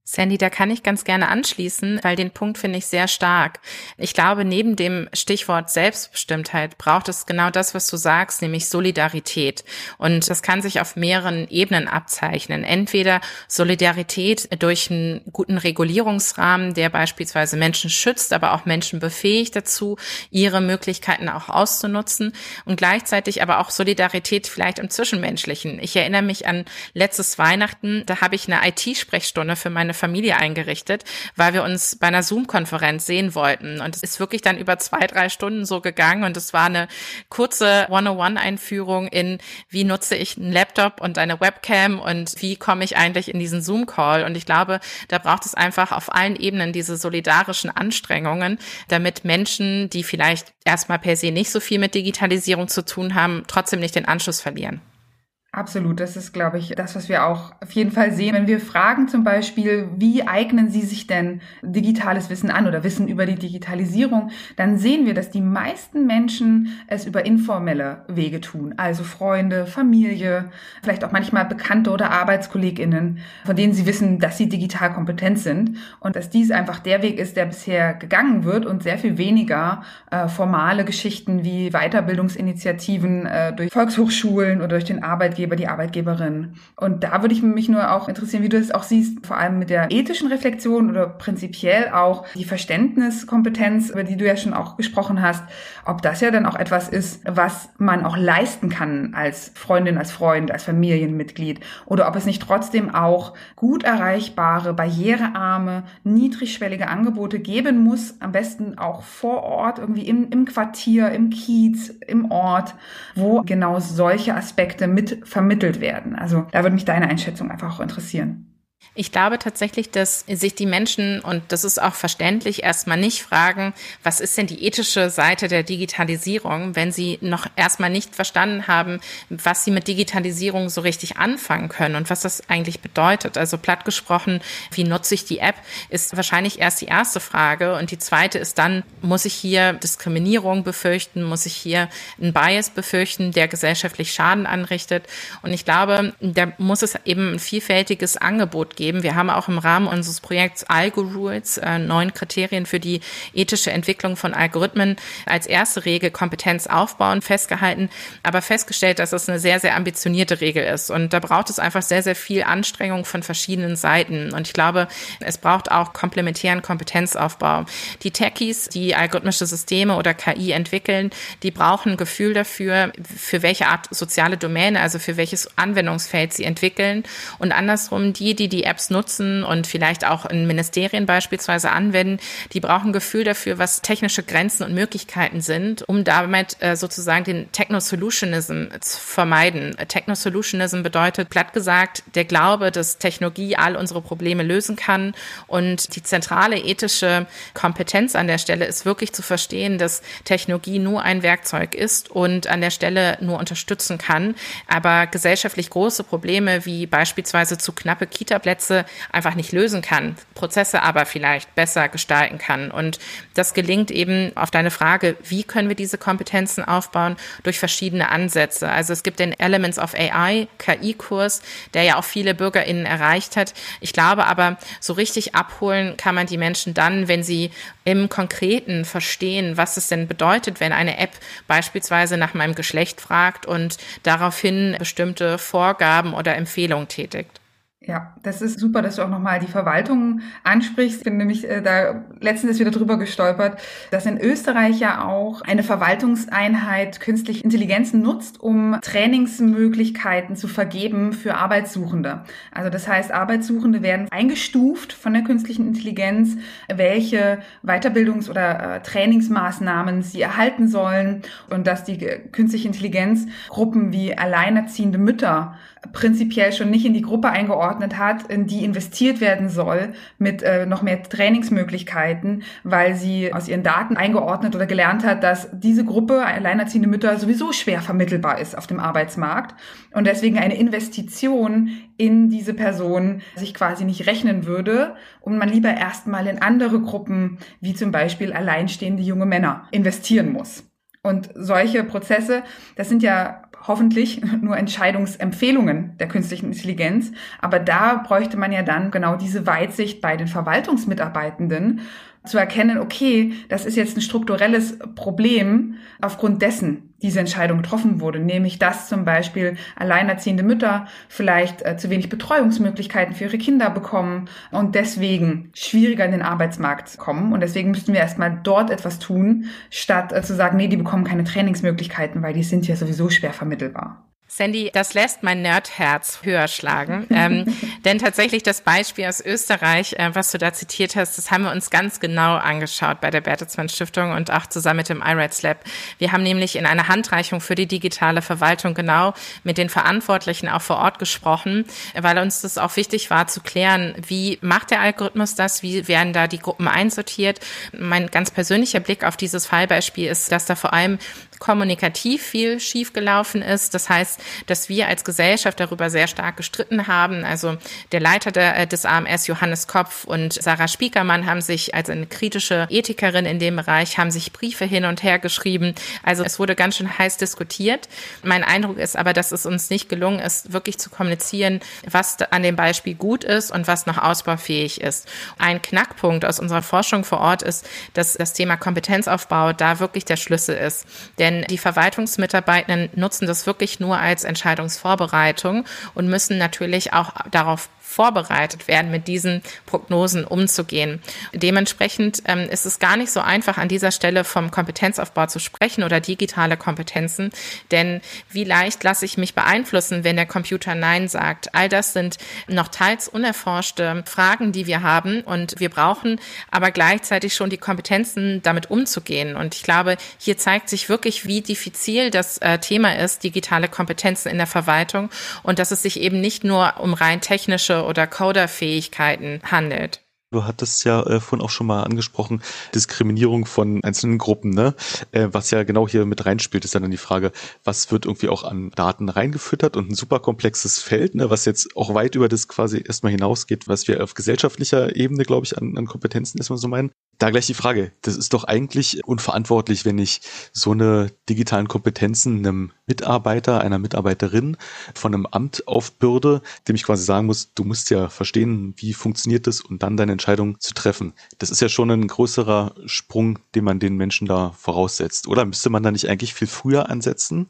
Sandy, da kann ich ganz gerne anschließen, weil den Punkt finde ich sehr stark. Ich glaube, neben dem Stichwort Selbstbestimmtheit braucht es genau das, was du sagst, nämlich Solidarität. Und das kann sich auf mehreren Ebenen abzeichnen. Entweder Solidarität durch einen guten Regulierungsrahmen, der beispielsweise Menschen schützt, aber auch Menschen befähigt dazu, ihre Möglichkeiten auch auszunutzen und gleichzeitig aber auch Solidarität vielleicht im Zwischenmenschlichen. Ich erinnere mich an letztes Weihnachten, da habe ich eine IT-Sprechstunde für meine Familie eingerichtet, weil wir uns bei einer Zoom-Konferenz sehen wollten. Und es ist wirklich dann über zwei, drei Stunden so gegangen und es war eine kurze 101-Einführung in, wie nutze ich einen Laptop und eine Webcam und wie komme ich eigentlich in diesen Zoom-Call. Und ich glaube, da braucht es einfach auf allen Ebenen diese solidarischen Anstrengungen, damit Menschen, die vielleicht erstmal per se nicht so viel mit Digitalisierung zu tun haben, trotzdem nicht den Anschluss verlieren. Absolut, das ist, glaube ich, das, was wir auch auf jeden Fall sehen. Wenn wir fragen zum Beispiel, wie eignen Sie sich denn digitales Wissen an oder Wissen über die Digitalisierung, dann sehen wir, dass die meisten Menschen es über informelle Wege tun. Also Freunde, Familie, vielleicht auch manchmal Bekannte oder ArbeitskollegInnen, von denen sie wissen, dass sie digital kompetent sind und dass dies einfach der Weg ist, der bisher gegangen wird und sehr viel weniger äh, formale Geschichten wie Weiterbildungsinitiativen äh, durch Volkshochschulen oder durch den Arbeitgeber Arbeitgeber, die Arbeitgeberin. Und da würde ich mich nur auch interessieren, wie du es auch siehst, vor allem mit der ethischen Reflexion oder prinzipiell auch die Verständniskompetenz, über die du ja schon auch gesprochen hast, ob das ja dann auch etwas ist, was man auch leisten kann als Freundin, als Freund, als Familienmitglied oder ob es nicht trotzdem auch gut erreichbare, barrierearme, niedrigschwellige Angebote geben muss, am besten auch vor Ort, irgendwie im, im Quartier, im Kiez, im Ort, wo genau solche Aspekte mit vermittelt werden. Also da würde mich deine Einschätzung einfach auch interessieren. Ich glaube tatsächlich, dass sich die Menschen, und das ist auch verständlich, erstmal nicht fragen, was ist denn die ethische Seite der Digitalisierung, wenn sie noch erstmal nicht verstanden haben, was sie mit Digitalisierung so richtig anfangen können und was das eigentlich bedeutet. Also platt gesprochen, wie nutze ich die App, ist wahrscheinlich erst die erste Frage. Und die zweite ist dann, muss ich hier Diskriminierung befürchten? Muss ich hier einen Bias befürchten, der gesellschaftlich Schaden anrichtet? Und ich glaube, da muss es eben ein vielfältiges Angebot geben geben. Wir haben auch im Rahmen unseres Projekts Algo-Rules, äh, neun Kriterien für die ethische Entwicklung von Algorithmen, als erste Regel Kompetenz aufbauen festgehalten, aber festgestellt, dass es eine sehr, sehr ambitionierte Regel ist. Und da braucht es einfach sehr, sehr viel Anstrengung von verschiedenen Seiten. Und ich glaube, es braucht auch komplementären Kompetenzaufbau. Die Techies, die algorithmische Systeme oder KI entwickeln, die brauchen ein Gefühl dafür, für welche Art soziale Domäne, also für welches Anwendungsfeld sie entwickeln. Und andersrum, die, die die App Apps nutzen und vielleicht auch in Ministerien beispielsweise anwenden, die brauchen Gefühl dafür, was technische Grenzen und Möglichkeiten sind, um damit äh, sozusagen den Techno-Solutionism zu vermeiden. Techno-Solutionism bedeutet, platt gesagt, der Glaube, dass Technologie all unsere Probleme lösen kann. Und die zentrale ethische Kompetenz an der Stelle ist wirklich zu verstehen, dass Technologie nur ein Werkzeug ist und an der Stelle nur unterstützen kann, aber gesellschaftlich große Probleme wie beispielsweise zu knappe Kita-Plätze Gesetze einfach nicht lösen kann, Prozesse aber vielleicht besser gestalten kann. Und das gelingt eben auf deine Frage, wie können wir diese Kompetenzen aufbauen? Durch verschiedene Ansätze. Also es gibt den Elements of AI, KI-Kurs, der ja auch viele BürgerInnen erreicht hat. Ich glaube aber, so richtig abholen kann man die Menschen dann, wenn sie im Konkreten verstehen, was es denn bedeutet, wenn eine App beispielsweise nach meinem Geschlecht fragt und daraufhin bestimmte Vorgaben oder Empfehlungen tätigt. Ja, das ist super, dass du auch nochmal die Verwaltung ansprichst. Ich bin nämlich äh, da letztens wieder drüber gestolpert, dass in Österreich ja auch eine Verwaltungseinheit künstliche Intelligenz nutzt, um Trainingsmöglichkeiten zu vergeben für Arbeitssuchende. Also das heißt, Arbeitssuchende werden eingestuft von der künstlichen Intelligenz, welche Weiterbildungs- oder äh, Trainingsmaßnahmen sie erhalten sollen und dass die künstliche Intelligenz Gruppen wie alleinerziehende Mütter prinzipiell schon nicht in die Gruppe eingeordnet hat, in die investiert werden soll mit äh, noch mehr Trainingsmöglichkeiten, weil sie aus ihren Daten eingeordnet oder gelernt hat, dass diese Gruppe alleinerziehende Mütter sowieso schwer vermittelbar ist auf dem Arbeitsmarkt und deswegen eine Investition in diese Person sich quasi nicht rechnen würde und man lieber erstmal in andere Gruppen, wie zum Beispiel alleinstehende junge Männer, investieren muss. Und solche Prozesse, das sind ja hoffentlich nur Entscheidungsempfehlungen der künstlichen Intelligenz. Aber da bräuchte man ja dann genau diese Weitsicht bei den Verwaltungsmitarbeitenden zu erkennen, okay, das ist jetzt ein strukturelles Problem, aufgrund dessen diese Entscheidung getroffen wurde, nämlich dass zum Beispiel alleinerziehende Mütter vielleicht äh, zu wenig Betreuungsmöglichkeiten für ihre Kinder bekommen und deswegen schwieriger in den Arbeitsmarkt kommen. Und deswegen müssten wir erstmal dort etwas tun, statt äh, zu sagen, nee, die bekommen keine Trainingsmöglichkeiten, weil die sind ja sowieso schwer vermittelbar. Sandy, das lässt mein Nerdherz höher schlagen. ähm, denn tatsächlich das Beispiel aus Österreich, äh, was du da zitiert hast, das haben wir uns ganz genau angeschaut bei der Bertelsmann Stiftung und auch zusammen mit dem iRights Lab. Wir haben nämlich in einer Handreichung für die digitale Verwaltung genau mit den Verantwortlichen auch vor Ort gesprochen, weil uns das auch wichtig war zu klären, wie macht der Algorithmus das, wie werden da die Gruppen einsortiert. Mein ganz persönlicher Blick auf dieses Fallbeispiel ist, dass da vor allem kommunikativ viel schiefgelaufen ist. Das heißt, dass wir als Gesellschaft darüber sehr stark gestritten haben. Also der Leiter der, äh, des AMS, Johannes Kopf und Sarah Spiekermann haben sich als eine kritische Ethikerin in dem Bereich, haben sich Briefe hin und her geschrieben. Also es wurde ganz schön heiß diskutiert. Mein Eindruck ist aber, dass es uns nicht gelungen ist, wirklich zu kommunizieren, was an dem Beispiel gut ist und was noch ausbaufähig ist. Ein Knackpunkt aus unserer Forschung vor Ort ist, dass das Thema Kompetenzaufbau da wirklich der Schlüssel ist. Denn die Verwaltungsmitarbeitenden nutzen das wirklich nur als Entscheidungsvorbereitung und müssen natürlich auch darauf vorbereitet werden, mit diesen Prognosen umzugehen. Dementsprechend ähm, ist es gar nicht so einfach, an dieser Stelle vom Kompetenzaufbau zu sprechen oder digitale Kompetenzen, denn wie leicht lasse ich mich beeinflussen, wenn der Computer Nein sagt? All das sind noch teils unerforschte Fragen, die wir haben und wir brauchen aber gleichzeitig schon die Kompetenzen, damit umzugehen. Und ich glaube, hier zeigt sich wirklich, wie diffizil das äh, Thema ist, digitale Kompetenzen in der Verwaltung und dass es sich eben nicht nur um rein technische oder Coderfähigkeiten handelt. Du hattest ja äh, vorhin auch schon mal angesprochen, Diskriminierung von einzelnen Gruppen, ne? Äh, was ja genau hier mit reinspielt, ist ja dann die Frage, was wird irgendwie auch an Daten reingefüttert und ein super komplexes Feld, ne, was jetzt auch weit über das quasi erstmal hinausgeht, was wir auf gesellschaftlicher Ebene, glaube ich, an, an Kompetenzen erstmal so meinen. Da gleich die Frage, das ist doch eigentlich unverantwortlich, wenn ich so eine digitalen Kompetenzen einem Mitarbeiter, einer Mitarbeiterin von einem Amt aufbürde, dem ich quasi sagen muss, du musst ja verstehen, wie funktioniert das und dann deine Entscheidung zu treffen. Das ist ja schon ein größerer Sprung, den man den Menschen da voraussetzt. Oder müsste man da nicht eigentlich viel früher ansetzen?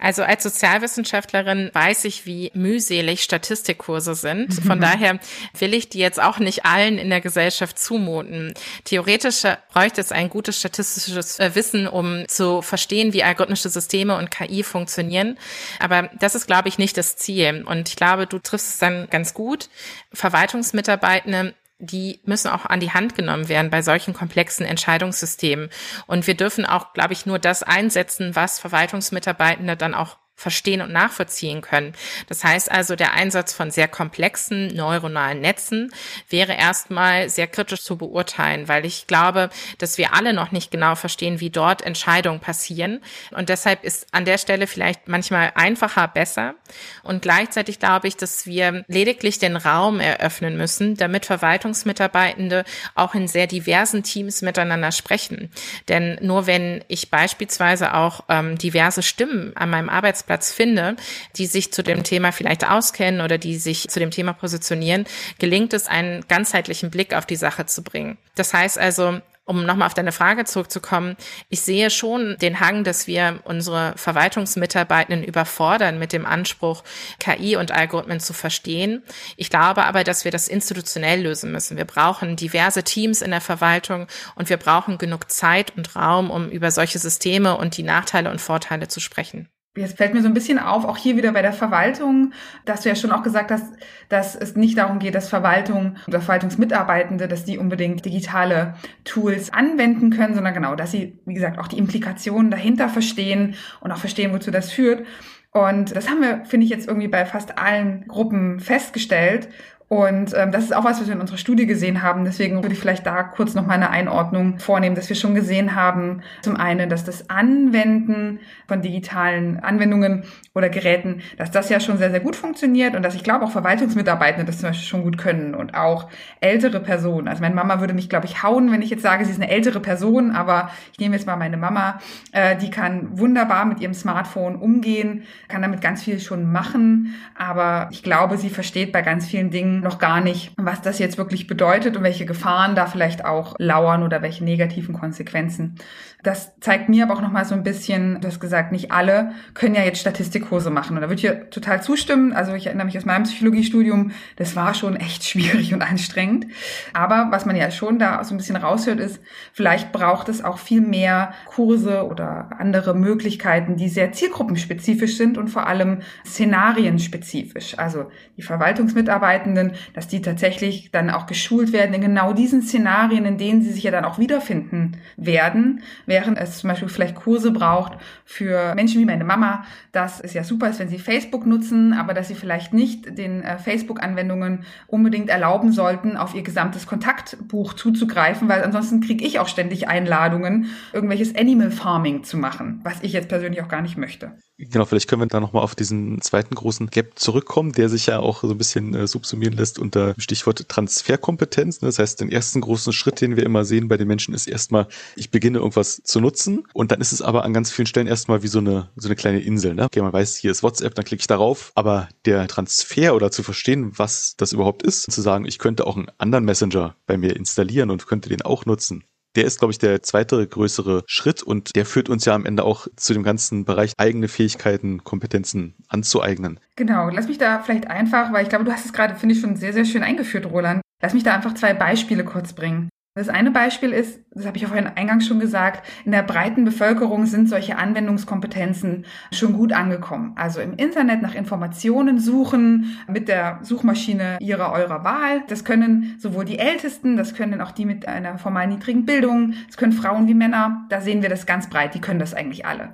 Also als Sozialwissenschaftlerin weiß ich, wie mühselig Statistikkurse sind. Von daher will ich die jetzt auch nicht allen in der Gesellschaft zumuten. Theoretisch bräuchte es ein gutes statistisches äh, Wissen, um zu verstehen, wie algorithmische Systeme und KI funktionieren. Aber das ist, glaube ich, nicht das Ziel. Und ich glaube, du triffst es dann ganz gut. Verwaltungsmitarbeitende die müssen auch an die Hand genommen werden bei solchen komplexen Entscheidungssystemen. Und wir dürfen auch, glaube ich, nur das einsetzen, was Verwaltungsmitarbeitende dann auch verstehen und nachvollziehen können. Das heißt also, der Einsatz von sehr komplexen neuronalen Netzen wäre erstmal sehr kritisch zu beurteilen, weil ich glaube, dass wir alle noch nicht genau verstehen, wie dort Entscheidungen passieren. Und deshalb ist an der Stelle vielleicht manchmal einfacher besser. Und gleichzeitig glaube ich, dass wir lediglich den Raum eröffnen müssen, damit Verwaltungsmitarbeitende auch in sehr diversen Teams miteinander sprechen. Denn nur wenn ich beispielsweise auch ähm, diverse Stimmen an meinem Arbeitsplatz Arbeitsplatz finde, die sich zu dem Thema vielleicht auskennen oder die sich zu dem Thema positionieren, gelingt es, einen ganzheitlichen Blick auf die Sache zu bringen. Das heißt also, um nochmal auf deine Frage zurückzukommen, ich sehe schon den Hang, dass wir unsere Verwaltungsmitarbeitenden überfordern mit dem Anspruch, KI und Algorithmen zu verstehen. Ich glaube aber, dass wir das institutionell lösen müssen. Wir brauchen diverse Teams in der Verwaltung und wir brauchen genug Zeit und Raum, um über solche Systeme und die Nachteile und Vorteile zu sprechen. Jetzt fällt mir so ein bisschen auf, auch hier wieder bei der Verwaltung, dass du ja schon auch gesagt hast, dass es nicht darum geht, dass Verwaltung oder Verwaltungsmitarbeitende, dass die unbedingt digitale Tools anwenden können, sondern genau, dass sie, wie gesagt, auch die Implikationen dahinter verstehen und auch verstehen, wozu das führt. Und das haben wir, finde ich, jetzt irgendwie bei fast allen Gruppen festgestellt. Und ähm, das ist auch was, was wir in unserer Studie gesehen haben. Deswegen würde ich vielleicht da kurz noch mal eine Einordnung vornehmen, dass wir schon gesehen haben, zum einen, dass das Anwenden von digitalen Anwendungen oder Geräten, dass das ja schon sehr, sehr gut funktioniert und dass ich glaube auch Verwaltungsmitarbeitende das zum Beispiel schon gut können und auch ältere Personen. Also meine Mama würde mich, glaube ich, hauen, wenn ich jetzt sage, sie ist eine ältere Person, aber ich nehme jetzt mal meine Mama, äh, die kann wunderbar mit ihrem Smartphone umgehen, kann damit ganz viel schon machen, aber ich glaube, sie versteht bei ganz vielen Dingen noch gar nicht, was das jetzt wirklich bedeutet und welche Gefahren da vielleicht auch lauern oder welche negativen Konsequenzen. Das zeigt mir aber auch nochmal so ein bisschen, du hast gesagt, nicht alle können ja jetzt Statistikkurse machen. Und da würde ich ja total zustimmen. Also ich erinnere mich aus meinem Psychologiestudium, das war schon echt schwierig und anstrengend. Aber was man ja schon da so ein bisschen raushört, ist, vielleicht braucht es auch viel mehr Kurse oder andere Möglichkeiten, die sehr zielgruppenspezifisch sind und vor allem szenarienspezifisch. Also die Verwaltungsmitarbeitenden, dass die tatsächlich dann auch geschult werden in genau diesen Szenarien, in denen sie sich ja dann auch wiederfinden werden während es zum Beispiel vielleicht Kurse braucht für Menschen wie meine Mama. Das ist ja super, ist, wenn sie Facebook nutzen, aber dass sie vielleicht nicht den äh, Facebook-Anwendungen unbedingt erlauben sollten, auf ihr gesamtes Kontaktbuch zuzugreifen, weil ansonsten kriege ich auch ständig Einladungen, irgendwelches Animal Farming zu machen, was ich jetzt persönlich auch gar nicht möchte. Genau, vielleicht können wir da nochmal auf diesen zweiten großen Gap zurückkommen, der sich ja auch so ein bisschen äh, subsumieren lässt unter Stichwort Transferkompetenz. Das heißt, den ersten großen Schritt, den wir immer sehen bei den Menschen, ist erstmal, ich beginne irgendwas zu nutzen und dann ist es aber an ganz vielen Stellen erstmal wie so eine, so eine kleine Insel. Ne? Okay, man weiß, hier ist WhatsApp, dann klicke ich darauf, aber der Transfer oder zu verstehen, was das überhaupt ist, zu sagen, ich könnte auch einen anderen Messenger bei mir installieren und könnte den auch nutzen der ist, glaube ich, der zweite größere Schritt und der führt uns ja am Ende auch zu dem ganzen Bereich eigene Fähigkeiten, Kompetenzen anzueignen. Genau, lass mich da vielleicht einfach, weil ich glaube, du hast es gerade, finde ich, schon sehr, sehr schön eingeführt, Roland. Lass mich da einfach zwei Beispiele kurz bringen. Das eine Beispiel ist, das habe ich auch vorhin eingangs schon gesagt, in der breiten Bevölkerung sind solche Anwendungskompetenzen schon gut angekommen. Also im Internet nach Informationen suchen mit der Suchmaschine ihrer, eurer Wahl. Das können sowohl die Ältesten, das können auch die mit einer formal niedrigen Bildung, das können Frauen wie Männer. Da sehen wir das ganz breit, die können das eigentlich alle.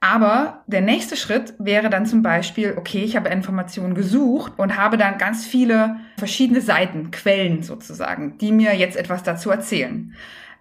Aber der nächste Schritt wäre dann zum Beispiel, okay, ich habe Informationen gesucht und habe dann ganz viele verschiedene Seiten, Quellen sozusagen, die mir jetzt etwas dazu erzählen.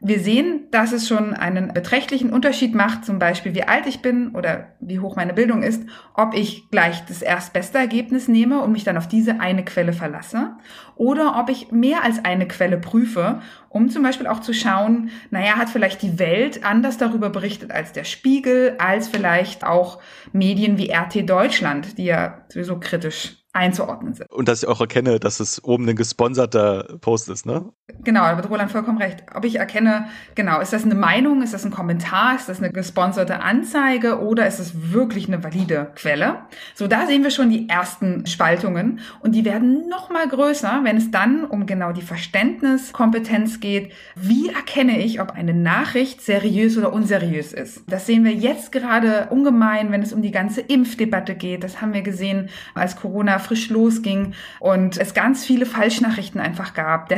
Wir sehen, dass es schon einen beträchtlichen Unterschied macht, zum Beispiel wie alt ich bin oder wie hoch meine Bildung ist, ob ich gleich das erstbeste Ergebnis nehme und mich dann auf diese eine Quelle verlasse oder ob ich mehr als eine Quelle prüfe, um zum Beispiel auch zu schauen, naja, hat vielleicht die Welt anders darüber berichtet als der Spiegel, als vielleicht auch Medien wie RT Deutschland, die ja sowieso kritisch einzuordnen sind. Und dass ich auch erkenne, dass es oben ein gesponserter Post ist, ne? Genau, da hat Roland vollkommen recht. Ob ich erkenne, genau, ist das eine Meinung, ist das ein Kommentar, ist das eine gesponserte Anzeige oder ist es wirklich eine valide Quelle? So, da sehen wir schon die ersten Spaltungen und die werden noch mal größer, wenn es dann um genau die Verständniskompetenz geht. Wie erkenne ich, ob eine Nachricht seriös oder unseriös ist? Das sehen wir jetzt gerade ungemein, wenn es um die ganze Impfdebatte geht. Das haben wir gesehen, als Corona frisch losging und es ganz viele Falschnachrichten einfach gab,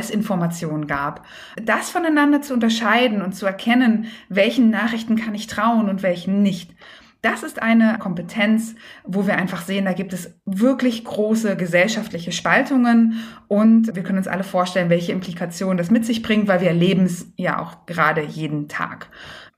Desinformationen gab. Das voneinander zu unterscheiden und zu erkennen, welchen Nachrichten kann ich trauen und welchen nicht. Das ist eine Kompetenz, wo wir einfach sehen, da gibt es wirklich große gesellschaftliche Spaltungen und wir können uns alle vorstellen, welche Implikationen das mit sich bringt, weil wir erleben es ja auch gerade jeden Tag.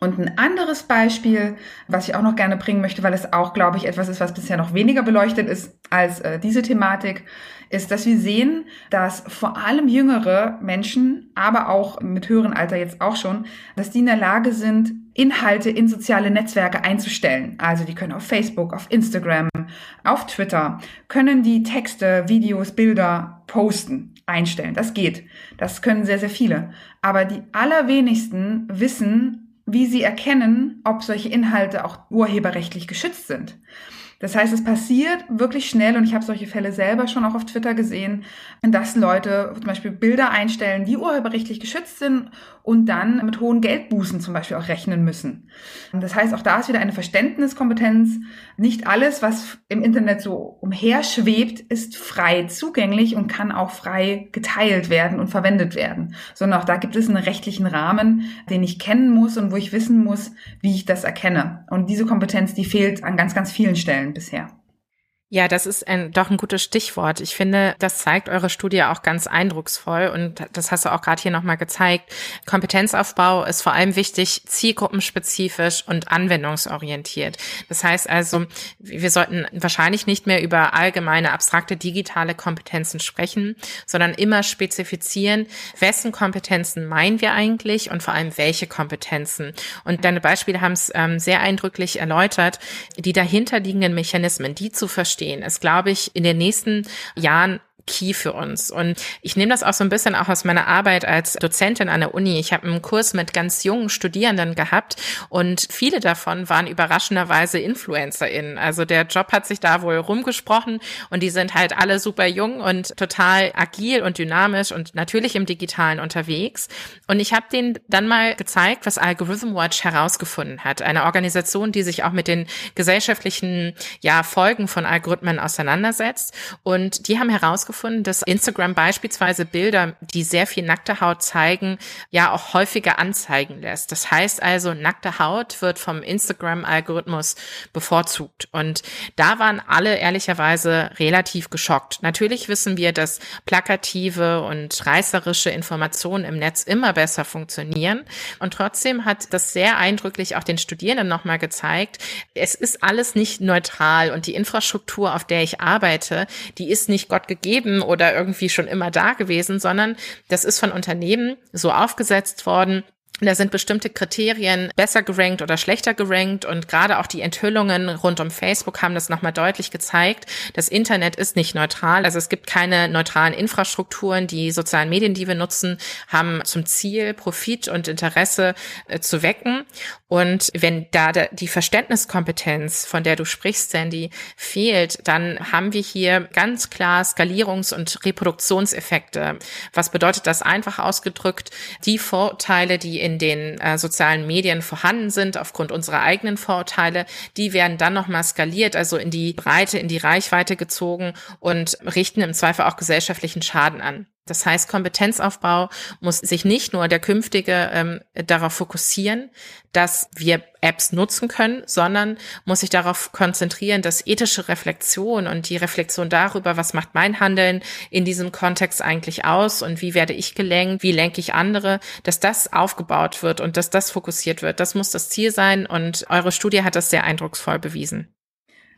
Und ein anderes Beispiel, was ich auch noch gerne bringen möchte, weil es auch, glaube ich, etwas ist, was bisher noch weniger beleuchtet ist als äh, diese Thematik, ist, dass wir sehen, dass vor allem jüngere Menschen, aber auch mit höherem Alter jetzt auch schon, dass die in der Lage sind, Inhalte in soziale Netzwerke einzustellen. Also die können auf Facebook, auf Instagram, auf Twitter können die Texte, Videos, Bilder posten, einstellen. Das geht. Das können sehr, sehr viele. Aber die allerwenigsten wissen, wie sie erkennen, ob solche Inhalte auch urheberrechtlich geschützt sind. Das heißt, es passiert wirklich schnell und ich habe solche Fälle selber schon auch auf Twitter gesehen, dass Leute zum Beispiel Bilder einstellen, die urheberrechtlich geschützt sind und dann mit hohen Geldbußen zum Beispiel auch rechnen müssen. Das heißt, auch da ist wieder eine Verständniskompetenz. Nicht alles, was im Internet so umherschwebt, ist frei zugänglich und kann auch frei geteilt werden und verwendet werden, sondern auch da gibt es einen rechtlichen Rahmen, den ich kennen muss und wo ich wissen muss, wie ich das erkenne. Und diese Kompetenz, die fehlt an ganz, ganz vielen Stellen bisher. Ja, das ist ein, doch ein gutes Stichwort. Ich finde, das zeigt eure Studie auch ganz eindrucksvoll und das hast du auch gerade hier nochmal gezeigt. Kompetenzaufbau ist vor allem wichtig, zielgruppenspezifisch und anwendungsorientiert. Das heißt also, wir sollten wahrscheinlich nicht mehr über allgemeine, abstrakte digitale Kompetenzen sprechen, sondern immer spezifizieren, wessen Kompetenzen meinen wir eigentlich und vor allem welche Kompetenzen. Und deine Beispiele haben es ähm, sehr eindrücklich erläutert, die dahinterliegenden Mechanismen, die zu verstehen, verstehen, ist, glaube ich, in den nächsten Jahren key für uns. Und ich nehme das auch so ein bisschen auch aus meiner Arbeit als Dozentin an der Uni. Ich habe einen Kurs mit ganz jungen Studierenden gehabt und viele davon waren überraschenderweise InfluencerInnen. Also der Job hat sich da wohl rumgesprochen und die sind halt alle super jung und total agil und dynamisch und natürlich im Digitalen unterwegs. Und ich habe denen dann mal gezeigt, was Algorithm Watch herausgefunden hat. Eine Organisation, die sich auch mit den gesellschaftlichen ja, Folgen von Algorithmen auseinandersetzt. Und die haben herausgefunden, herausgefunden, dass Instagram beispielsweise Bilder, die sehr viel nackte Haut zeigen, ja auch häufiger anzeigen lässt. Das heißt also, nackte Haut wird vom Instagram-Algorithmus bevorzugt. Und da waren alle ehrlicherweise relativ geschockt. Natürlich wissen wir, dass plakative und reißerische Informationen im Netz immer besser funktionieren. Und trotzdem hat das sehr eindrücklich auch den Studierenden nochmal gezeigt, es ist alles nicht neutral und die Infrastruktur, auf der ich arbeite, die ist nicht Gott gegeben gegeben oder irgendwie schon immer da gewesen, sondern das ist von Unternehmen so aufgesetzt worden, da sind bestimmte Kriterien besser gerankt oder schlechter gerankt und gerade auch die Enthüllungen rund um Facebook haben das nochmal deutlich gezeigt. Das Internet ist nicht neutral, also es gibt keine neutralen Infrastrukturen. Die sozialen Medien, die wir nutzen, haben zum Ziel, Profit und Interesse äh, zu wecken. Und wenn da die Verständniskompetenz, von der du sprichst, Sandy, fehlt, dann haben wir hier ganz klar Skalierungs- und Reproduktionseffekte. Was bedeutet das einfach ausgedrückt? Die Vorteile, die in den äh, sozialen Medien vorhanden sind, aufgrund unserer eigenen Vorurteile, die werden dann nochmal skaliert, also in die Breite, in die Reichweite gezogen und richten im Zweifel auch gesellschaftlichen Schaden an. Das heißt, Kompetenzaufbau muss sich nicht nur der künftige ähm, darauf fokussieren, dass wir Apps nutzen können, sondern muss sich darauf konzentrieren, dass ethische Reflexion und die Reflexion darüber, was macht mein Handeln in diesem Kontext eigentlich aus und wie werde ich gelenkt, wie lenke ich andere, dass das aufgebaut wird und dass das fokussiert wird. Das muss das Ziel sein und eure Studie hat das sehr eindrucksvoll bewiesen.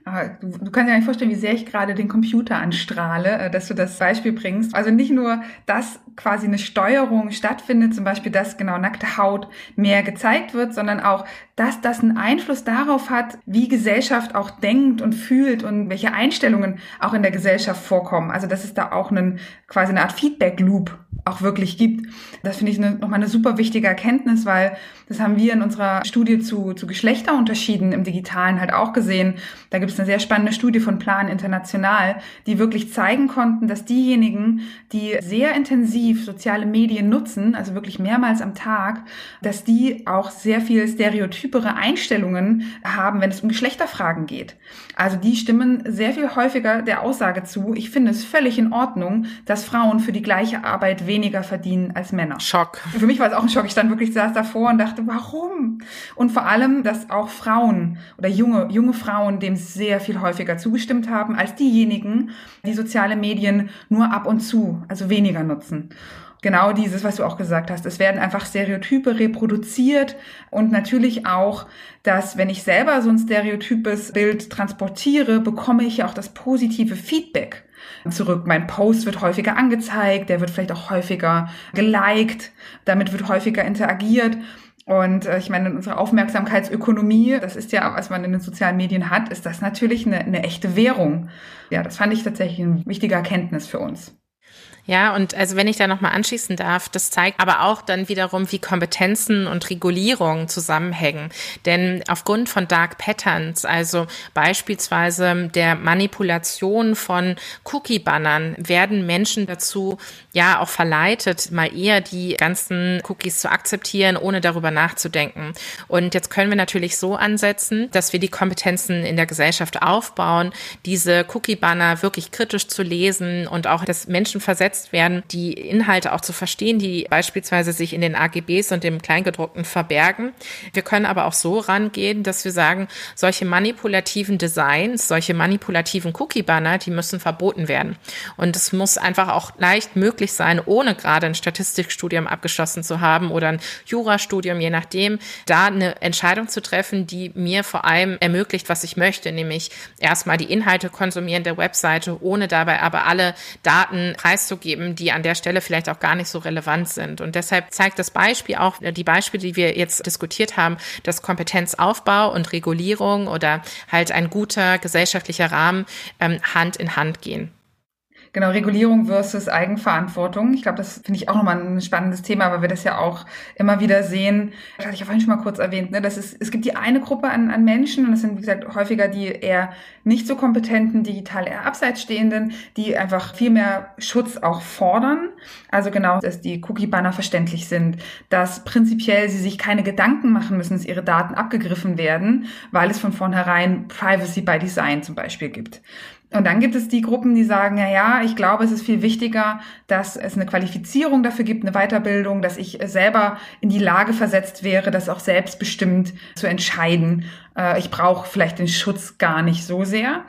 Aber du, du kannst dir nicht vorstellen, wie sehr ich gerade den Computer anstrahle, äh, dass du das Beispiel bringst. Also nicht nur, dass quasi eine Steuerung stattfindet, zum Beispiel, dass genau nackte Haut mehr gezeigt wird, sondern auch, dass das einen Einfluss darauf hat, wie Gesellschaft auch denkt und fühlt und welche Einstellungen auch in der Gesellschaft vorkommen. Also dass es da auch einen, quasi eine Art Feedback-Loop auch wirklich gibt. Das finde ich eine, nochmal eine super wichtige Erkenntnis, weil das haben wir in unserer Studie zu, zu Geschlechterunterschieden im Digitalen halt auch gesehen. Da gibt es eine sehr spannende Studie von Plan International, die wirklich zeigen konnten, dass diejenigen, die sehr intensiv soziale Medien nutzen, also wirklich mehrmals am Tag, dass die auch sehr viel stereotypere Einstellungen haben, wenn es um Geschlechterfragen geht. Also die stimmen sehr viel häufiger der Aussage zu, ich finde es völlig in Ordnung, dass Frauen für die gleiche Arbeit weniger verdienen als Männer. Schock. Für mich war es auch ein Schock. Ich stand wirklich saß davor und dachte, warum? Und vor allem, dass auch Frauen oder junge, junge Frauen dem sehr viel häufiger zugestimmt haben als diejenigen, die soziale Medien nur ab und zu, also weniger nutzen genau dieses, was du auch gesagt hast. Es werden einfach Stereotype reproduziert und natürlich auch, dass wenn ich selber so ein stereotypes Bild transportiere, bekomme ich ja auch das positive Feedback zurück. Mein Post wird häufiger angezeigt, der wird vielleicht auch häufiger geliked, damit wird häufiger interagiert. Und äh, ich meine, in unserer Aufmerksamkeitsökonomie, das ist ja, was man in den sozialen Medien hat, ist das natürlich eine, eine echte Währung. Ja, das fand ich tatsächlich eine wichtige Erkenntnis für uns. Ja, und also wenn ich da nochmal anschließen darf, das zeigt aber auch dann wiederum, wie Kompetenzen und Regulierung zusammenhängen. Denn aufgrund von Dark Patterns, also beispielsweise der Manipulation von Cookie-Bannern, werden Menschen dazu ja auch verleitet, mal eher die ganzen Cookies zu akzeptieren, ohne darüber nachzudenken. Und jetzt können wir natürlich so ansetzen, dass wir die Kompetenzen in der Gesellschaft aufbauen, diese Cookie-Banner wirklich kritisch zu lesen und auch das Menschen versetzen gesetzt werden, die Inhalte auch zu verstehen, die beispielsweise sich in den AGBs und dem Kleingedruckten verbergen. Wir können aber auch so rangehen, dass wir sagen, solche manipulativen Designs, solche manipulativen Cookie-Banner, die müssen verboten werden. Und es muss einfach auch leicht möglich sein, ohne gerade ein Statistikstudium abgeschlossen zu haben oder ein Jurastudium, je nachdem, da eine Entscheidung zu treffen, die mir vor allem ermöglicht, was ich möchte, nämlich erstmal die Inhalte konsumieren der Webseite, ohne dabei aber alle Daten preiszugeben geben, die an der Stelle vielleicht auch gar nicht so relevant sind. Und deshalb zeigt das Beispiel auch, äh, die Beispiele, die wir jetzt diskutiert haben, dass Kompetenzaufbau und Regulierung oder halt ein guter gesellschaftlicher Rahmen ähm, Hand in Hand gehen. Genau, Regulierung versus Eigenverantwortung. Ich glaube, das finde ich auch nochmal ein spannendes Thema, weil wir das ja auch immer wieder sehen. Das hatte ich ja vorhin schon mal kurz erwähnt. Ne? Das ist, es gibt die eine Gruppe an, an Menschen, und das sind, wie gesagt, häufiger die eher nicht so kompetenten, digital eher abseits stehenden, die einfach viel mehr Schutz auch fordern. Also genau, dass die Cookie-Banner verständlich sind, dass prinzipiell sie sich keine Gedanken machen müssen, dass ihre Daten abgegriffen werden, weil es von vornherein Privacy by Design zum Beispiel gibt. Und dann gibt es die Gruppen, die sagen, ja, ja, ich glaube, es ist viel wichtiger, dass es eine Qualifizierung dafür gibt, eine Weiterbildung, dass ich selber in die Lage versetzt wäre, das auch selbstbestimmt zu entscheiden. Äh, ich brauche vielleicht den Schutz gar nicht so sehr.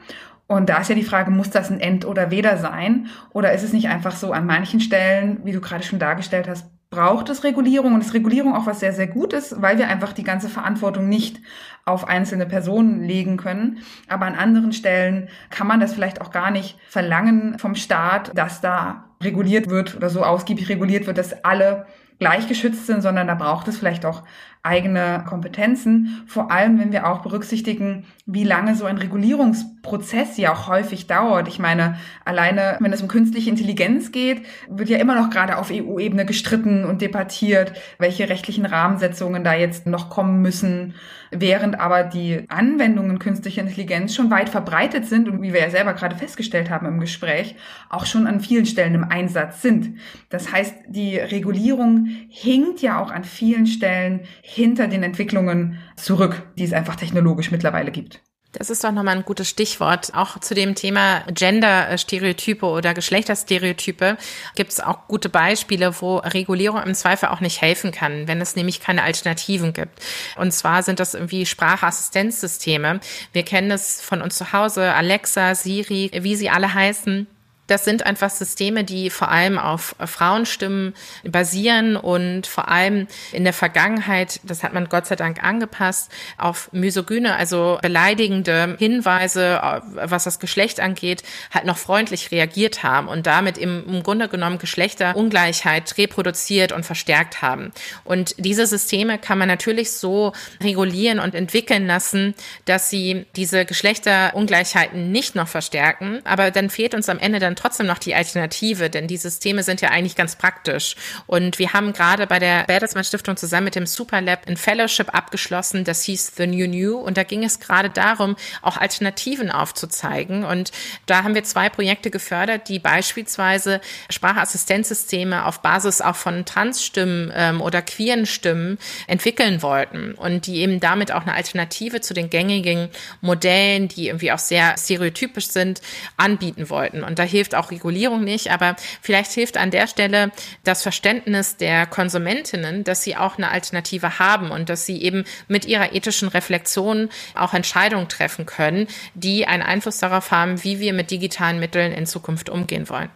Und da ist ja die Frage, muss das ein End oder Weder sein? Oder ist es nicht einfach so an manchen Stellen, wie du gerade schon dargestellt hast, braucht es Regulierung und ist Regulierung auch was sehr, sehr Gutes, weil wir einfach die ganze Verantwortung nicht auf einzelne Personen legen können. Aber an anderen Stellen kann man das vielleicht auch gar nicht verlangen vom Staat, dass da reguliert wird oder so ausgiebig reguliert wird, dass alle gleich geschützt sind, sondern da braucht es vielleicht auch eigene Kompetenzen. Vor allem, wenn wir auch berücksichtigen, wie lange so ein Regulierungsprozess ja auch häufig dauert. Ich meine, alleine, wenn es um künstliche Intelligenz geht, wird ja immer noch gerade auf EU-Ebene gestritten und debattiert, welche rechtlichen Rahmensetzungen da jetzt noch kommen müssen, während aber die Anwendungen künstlicher Intelligenz schon weit verbreitet sind und wie wir ja selber gerade festgestellt haben im Gespräch, auch schon an vielen Stellen im Einsatz sind. Das heißt, die Regulierung hinkt ja auch an vielen Stellen hinter den Entwicklungen zurück, die es einfach technologisch mittlerweile gibt. Das ist doch nochmal ein gutes Stichwort. Auch zu dem Thema Gender-Stereotype oder Geschlechterstereotype gibt es auch gute Beispiele, wo Regulierung im Zweifel auch nicht helfen kann, wenn es nämlich keine Alternativen gibt. Und zwar sind das irgendwie Sprachassistenzsysteme. Wir kennen es von uns zu Hause, Alexa, Siri, wie sie alle heißen das sind einfach Systeme, die vor allem auf Frauenstimmen basieren und vor allem in der Vergangenheit, das hat man Gott sei Dank angepasst, auf misogyne, also beleidigende Hinweise, was das Geschlecht angeht, halt noch freundlich reagiert haben und damit im, im Grunde genommen Geschlechterungleichheit reproduziert und verstärkt haben. Und diese Systeme kann man natürlich so regulieren und entwickeln lassen, dass sie diese Geschlechterungleichheiten nicht noch verstärken, aber dann fehlt uns am Ende dann trotzdem noch die Alternative, denn die Systeme sind ja eigentlich ganz praktisch. Und wir haben gerade bei der Bertelsmann Stiftung zusammen mit dem Superlab ein Fellowship abgeschlossen, das hieß The New New. Und da ging es gerade darum, auch Alternativen aufzuzeigen. Und da haben wir zwei Projekte gefördert, die beispielsweise Sprachassistenzsysteme auf Basis auch von Transstimmen ähm, oder queeren Stimmen entwickeln wollten und die eben damit auch eine Alternative zu den gängigen Modellen, die irgendwie auch sehr stereotypisch sind, anbieten wollten. Und da hilft hilft auch Regulierung nicht, aber vielleicht hilft an der Stelle das Verständnis der Konsumentinnen, dass sie auch eine Alternative haben und dass sie eben mit ihrer ethischen Reflexion auch Entscheidungen treffen können, die einen Einfluss darauf haben, wie wir mit digitalen Mitteln in Zukunft umgehen wollen.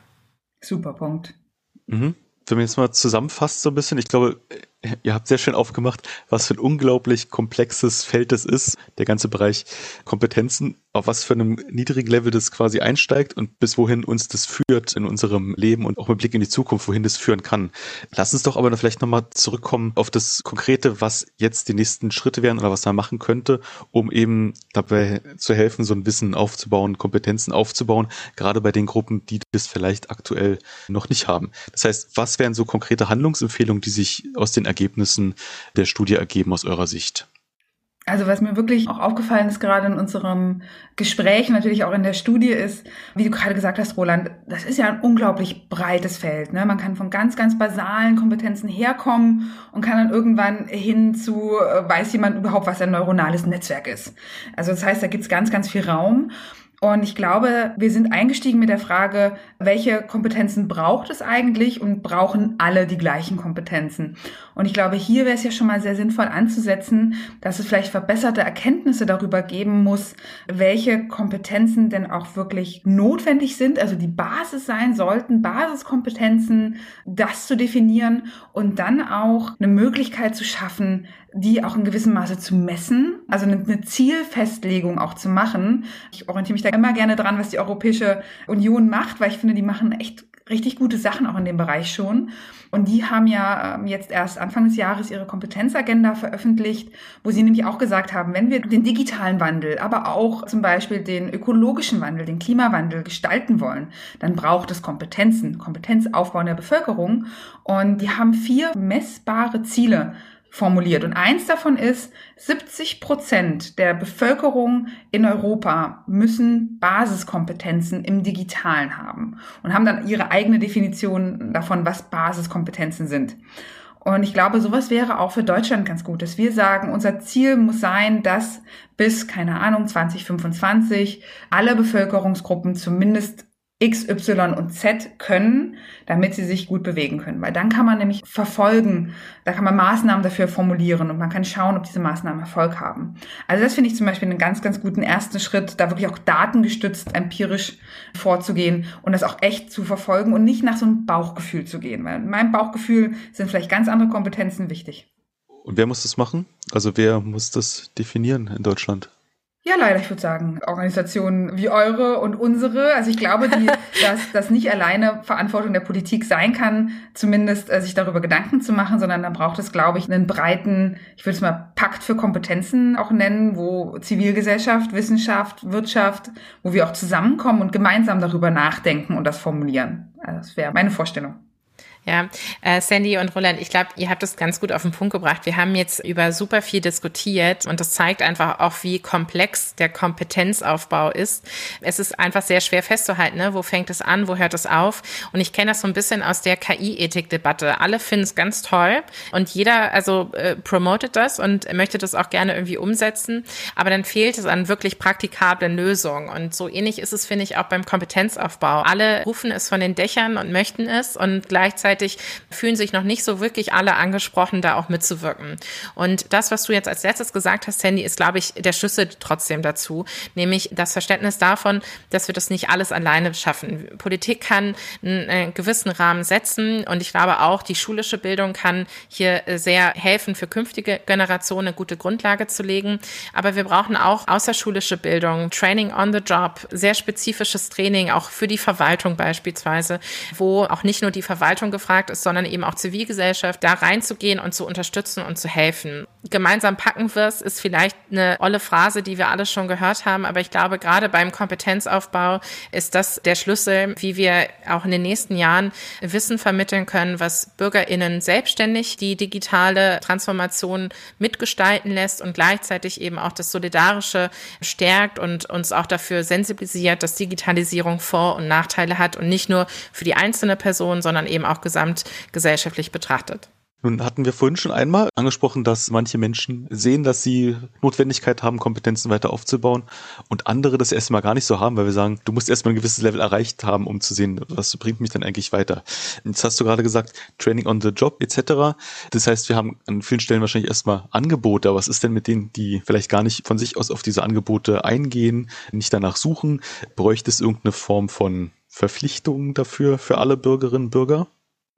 Super Punkt. Mhm. Wenn man jetzt mal zusammenfasst so ein bisschen, ich glaube, ihr habt sehr schön aufgemacht, was für ein unglaublich komplexes Feld es ist, der ganze Bereich Kompetenzen auf was für einem niedrigen Level das quasi einsteigt und bis wohin uns das führt in unserem Leben und auch mit Blick in die Zukunft, wohin das führen kann. Lass uns doch aber vielleicht nochmal zurückkommen auf das Konkrete, was jetzt die nächsten Schritte wären oder was man machen könnte, um eben dabei zu helfen, so ein Wissen aufzubauen, Kompetenzen aufzubauen, gerade bei den Gruppen, die das vielleicht aktuell noch nicht haben. Das heißt, was wären so konkrete Handlungsempfehlungen, die sich aus den Ergebnissen der Studie ergeben aus eurer Sicht? Also was mir wirklich auch aufgefallen ist, gerade in unserem Gespräch, natürlich auch in der Studie, ist, wie du gerade gesagt hast, Roland, das ist ja ein unglaublich breites Feld. Ne? Man kann von ganz, ganz basalen Kompetenzen herkommen und kann dann irgendwann hin zu, äh, weiß jemand überhaupt, was ein neuronales Netzwerk ist. Also das heißt, da gibt's ganz, ganz viel Raum. Und ich glaube, wir sind eingestiegen mit der Frage, welche Kompetenzen braucht es eigentlich und brauchen alle die gleichen Kompetenzen? Und ich glaube, hier wäre es ja schon mal sehr sinnvoll anzusetzen, dass es vielleicht verbesserte Erkenntnisse darüber geben muss, welche Kompetenzen denn auch wirklich notwendig sind, also die Basis sein sollten, Basiskompetenzen, das zu definieren und dann auch eine Möglichkeit zu schaffen, die auch in gewissem Maße zu messen, also eine, Zielfestlegung auch zu machen. Ich orientiere mich da immer gerne dran, was die Europäische Union macht, weil ich finde, die machen echt richtig gute Sachen auch in dem Bereich schon. Und die haben ja ähm, jetzt erst Anfang des Jahres ihre Kompetenzagenda veröffentlicht, wo sie nämlich auch gesagt haben, wenn wir den digitalen Wandel, aber auch zum Beispiel den ökologischen Wandel, den Klimawandel gestalten wollen, dann braucht es Kompetenzen, Kompetenzaufbau in der Bevölkerung. Und die haben vier messbare Ziele formuliert. Und eins davon ist, 70 Prozent der Bevölkerung in Europa müssen Basiskompetenzen im Digitalen haben und haben dann ihre eigene Definition davon, was Basiskompetenzen sind. Und ich glaube, sowas wäre auch für Deutschland ganz gut, dass wir sagen, unser Ziel muss sein, dass bis, keine Ahnung, 2025 alle Bevölkerungsgruppen zumindest X, Y und Z können, damit sie sich gut bewegen können. Weil dann kann man nämlich verfolgen, da kann man Maßnahmen dafür formulieren und man kann schauen, ob diese Maßnahmen Erfolg haben. Also das finde ich zum Beispiel einen ganz, ganz guten ersten Schritt, da wirklich auch datengestützt empirisch vorzugehen und das auch echt zu verfolgen und nicht nach so einem Bauchgefühl zu gehen. Weil in meinem Bauchgefühl sind vielleicht ganz andere Kompetenzen wichtig. Und wer muss das machen? Also wer muss das definieren in Deutschland? Ja, leider, ich würde sagen, Organisationen wie eure und unsere. Also ich glaube, die, dass das nicht alleine Verantwortung der Politik sein kann, zumindest äh, sich darüber Gedanken zu machen, sondern da braucht es, glaube ich, einen breiten, ich würde es mal Pakt für Kompetenzen auch nennen, wo Zivilgesellschaft, Wissenschaft, Wirtschaft, wo wir auch zusammenkommen und gemeinsam darüber nachdenken und das formulieren. Also das wäre meine Vorstellung. Ja, äh, Sandy und Roland, ich glaube, ihr habt es ganz gut auf den Punkt gebracht. Wir haben jetzt über super viel diskutiert und das zeigt einfach auch, wie komplex der Kompetenzaufbau ist. Es ist einfach sehr schwer festzuhalten, ne? wo fängt es an, wo hört es auf. Und ich kenne das so ein bisschen aus der KI-Ethik-Debatte. Alle finden es ganz toll und jeder also äh, promotet das und möchte das auch gerne irgendwie umsetzen. Aber dann fehlt es an wirklich praktikablen Lösungen. Und so ähnlich ist es, finde ich, auch beim Kompetenzaufbau. Alle rufen es von den Dächern und möchten es und gleichzeitig gleichzeitig fühlen sich noch nicht so wirklich alle angesprochen, da auch mitzuwirken. Und das, was du jetzt als letztes gesagt hast, Sandy, ist, glaube ich, der Schlüssel trotzdem dazu, nämlich das Verständnis davon, dass wir das nicht alles alleine schaffen. Politik kann einen gewissen Rahmen setzen und ich glaube auch, die schulische Bildung kann hier sehr helfen, für künftige Generationen eine gute Grundlage zu legen. Aber wir brauchen auch außerschulische Bildung, Training on the Job, sehr spezifisches Training, auch für die Verwaltung beispielsweise, wo auch nicht nur die Verwaltung gefragt ist, sondern eben auch Zivilgesellschaft, da reinzugehen und zu unterstützen und zu helfen. Gemeinsam packen wir es, ist vielleicht eine olle Phrase, die wir alle schon gehört haben, aber ich glaube, gerade beim Kompetenzaufbau ist das der Schlüssel, wie wir auch in den nächsten Jahren Wissen vermitteln können, was BürgerInnen selbstständig die digitale Transformation mitgestalten lässt und gleichzeitig eben auch das Solidarische stärkt und uns auch dafür sensibilisiert, dass Digitalisierung Vor- und Nachteile hat und nicht nur für die einzelne Person, sondern eben auch gesamtgesellschaftlich betrachtet. Nun hatten wir vorhin schon einmal angesprochen, dass manche Menschen sehen, dass sie Notwendigkeit haben, Kompetenzen weiter aufzubauen und andere das erstmal gar nicht so haben, weil wir sagen, du musst erstmal ein gewisses Level erreicht haben, um zu sehen, was bringt mich denn eigentlich weiter. Jetzt hast du gerade gesagt, Training on the Job etc. Das heißt, wir haben an vielen Stellen wahrscheinlich erstmal Angebote. Was ist denn mit denen, die vielleicht gar nicht von sich aus auf diese Angebote eingehen, nicht danach suchen? Bräuchte es irgendeine Form von Verpflichtungen dafür für alle Bürgerinnen und Bürger?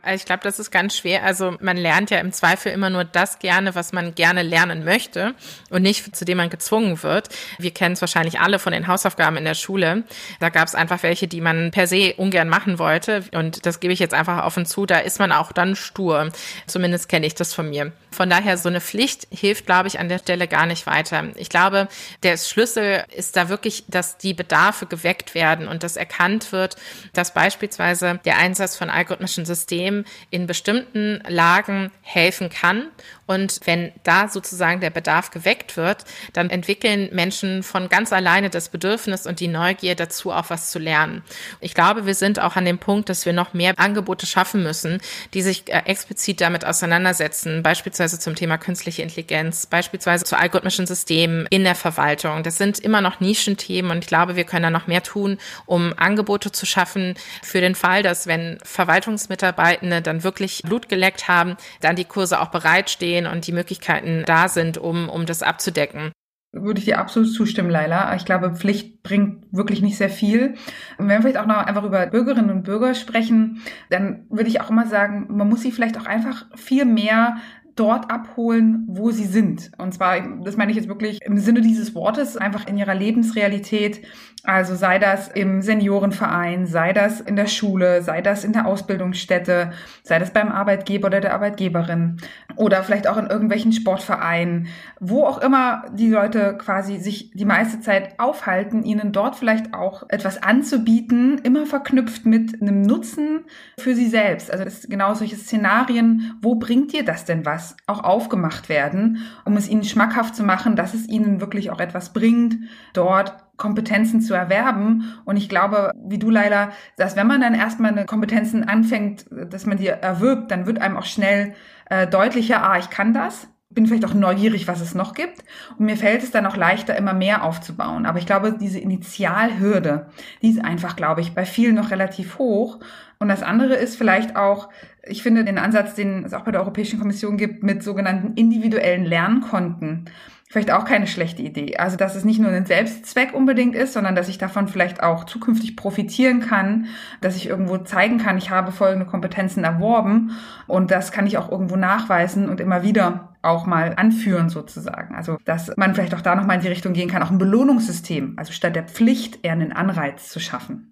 Ich glaube, das ist ganz schwer. Also man lernt ja im Zweifel immer nur das gerne, was man gerne lernen möchte und nicht zu dem man gezwungen wird. Wir kennen es wahrscheinlich alle von den Hausaufgaben in der Schule. Da gab es einfach welche, die man per se ungern machen wollte. Und das gebe ich jetzt einfach offen zu. Da ist man auch dann stur. Zumindest kenne ich das von mir. Von daher, so eine Pflicht hilft, glaube ich, an der Stelle gar nicht weiter. Ich glaube, der Schlüssel ist da wirklich, dass die Bedarfe geweckt werden und dass erkannt wird, dass beispielsweise der Einsatz von algorithmischen Systemen System in bestimmten Lagen helfen kann. Und wenn da sozusagen der Bedarf geweckt wird, dann entwickeln Menschen von ganz alleine das Bedürfnis und die Neugier dazu, auch was zu lernen. Ich glaube, wir sind auch an dem Punkt, dass wir noch mehr Angebote schaffen müssen, die sich äh, explizit damit auseinandersetzen, beispielsweise zum Thema künstliche Intelligenz, beispielsweise zu algorithmischen Systemen in der Verwaltung. Das sind immer noch Nischenthemen und ich glaube, wir können da noch mehr tun, um Angebote zu schaffen für den Fall, dass wenn Verwaltungsmitarbeiter Mitarbeitende dann wirklich Blut geleckt haben, dann die Kurse auch bereitstehen und die Möglichkeiten da sind, um, um das abzudecken. Würde ich dir absolut zustimmen, Laila. Ich glaube, Pflicht bringt wirklich nicht sehr viel. Und wenn wir vielleicht auch noch einfach über Bürgerinnen und Bürger sprechen, dann würde ich auch immer sagen, man muss sie vielleicht auch einfach viel mehr dort abholen, wo sie sind. Und zwar, das meine ich jetzt wirklich im Sinne dieses Wortes, einfach in ihrer Lebensrealität. Also sei das im Seniorenverein, sei das in der Schule, sei das in der Ausbildungsstätte, sei das beim Arbeitgeber oder der Arbeitgeberin oder vielleicht auch in irgendwelchen Sportvereinen, wo auch immer die Leute quasi sich die meiste Zeit aufhalten, ihnen dort vielleicht auch etwas anzubieten, immer verknüpft mit einem Nutzen für sie selbst. Also das ist genau solche Szenarien, wo bringt dir das denn was? Auch aufgemacht werden, um es ihnen schmackhaft zu machen, dass es ihnen wirklich auch etwas bringt, dort Kompetenzen zu erwerben. Und ich glaube, wie du leider, dass wenn man dann erstmal eine Kompetenzen anfängt, dass man die erwirbt, dann wird einem auch schnell äh, deutlicher, ah, ich kann das bin vielleicht auch neugierig, was es noch gibt. Und mir fällt es dann auch leichter, immer mehr aufzubauen. Aber ich glaube, diese Initialhürde, die ist einfach, glaube ich, bei vielen noch relativ hoch. Und das andere ist vielleicht auch, ich finde den Ansatz, den es auch bei der Europäischen Kommission gibt, mit sogenannten individuellen Lernkonten, vielleicht auch keine schlechte Idee. Also, dass es nicht nur ein Selbstzweck unbedingt ist, sondern dass ich davon vielleicht auch zukünftig profitieren kann, dass ich irgendwo zeigen kann, ich habe folgende Kompetenzen erworben und das kann ich auch irgendwo nachweisen und immer wieder auch mal anführen sozusagen. Also, dass man vielleicht auch da nochmal in die Richtung gehen kann, auch ein Belohnungssystem, also statt der Pflicht eher einen Anreiz zu schaffen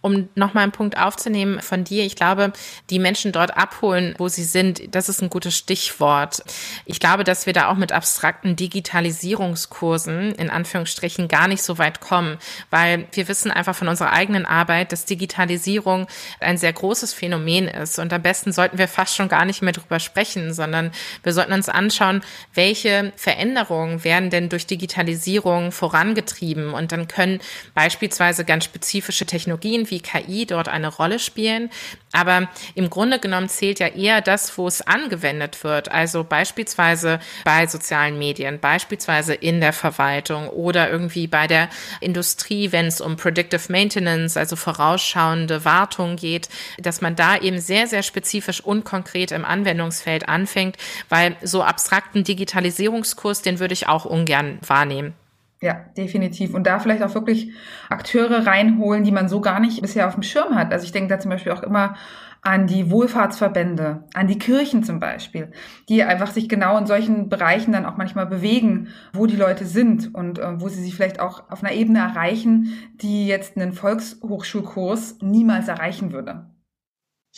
um nochmal einen Punkt aufzunehmen von dir, ich glaube, die Menschen dort abholen, wo sie sind, das ist ein gutes Stichwort. Ich glaube, dass wir da auch mit abstrakten Digitalisierungskursen in Anführungsstrichen gar nicht so weit kommen, weil wir wissen einfach von unserer eigenen Arbeit, dass Digitalisierung ein sehr großes Phänomen ist. Und am besten sollten wir fast schon gar nicht mehr drüber sprechen, sondern wir sollten uns anschauen, welche Veränderungen werden denn durch Digitalisierung vorangetrieben? Und dann können beispielsweise ganz spezifische Technologien wie KI dort eine Rolle spielen. Aber im Grunde genommen zählt ja eher das, wo es angewendet wird. Also beispielsweise bei sozialen Medien, beispielsweise in der Verwaltung oder irgendwie bei der Industrie, wenn es um Predictive Maintenance, also vorausschauende Wartung geht, dass man da eben sehr, sehr spezifisch und konkret im Anwendungsfeld anfängt, weil so abstrakten Digitalisierungskurs, den würde ich auch ungern wahrnehmen. Ja, definitiv. Und da vielleicht auch wirklich Akteure reinholen, die man so gar nicht bisher auf dem Schirm hat. Also ich denke da zum Beispiel auch immer an die Wohlfahrtsverbände, an die Kirchen zum Beispiel, die einfach sich genau in solchen Bereichen dann auch manchmal bewegen, wo die Leute sind und äh, wo sie sich vielleicht auch auf einer Ebene erreichen, die jetzt einen Volkshochschulkurs niemals erreichen würde.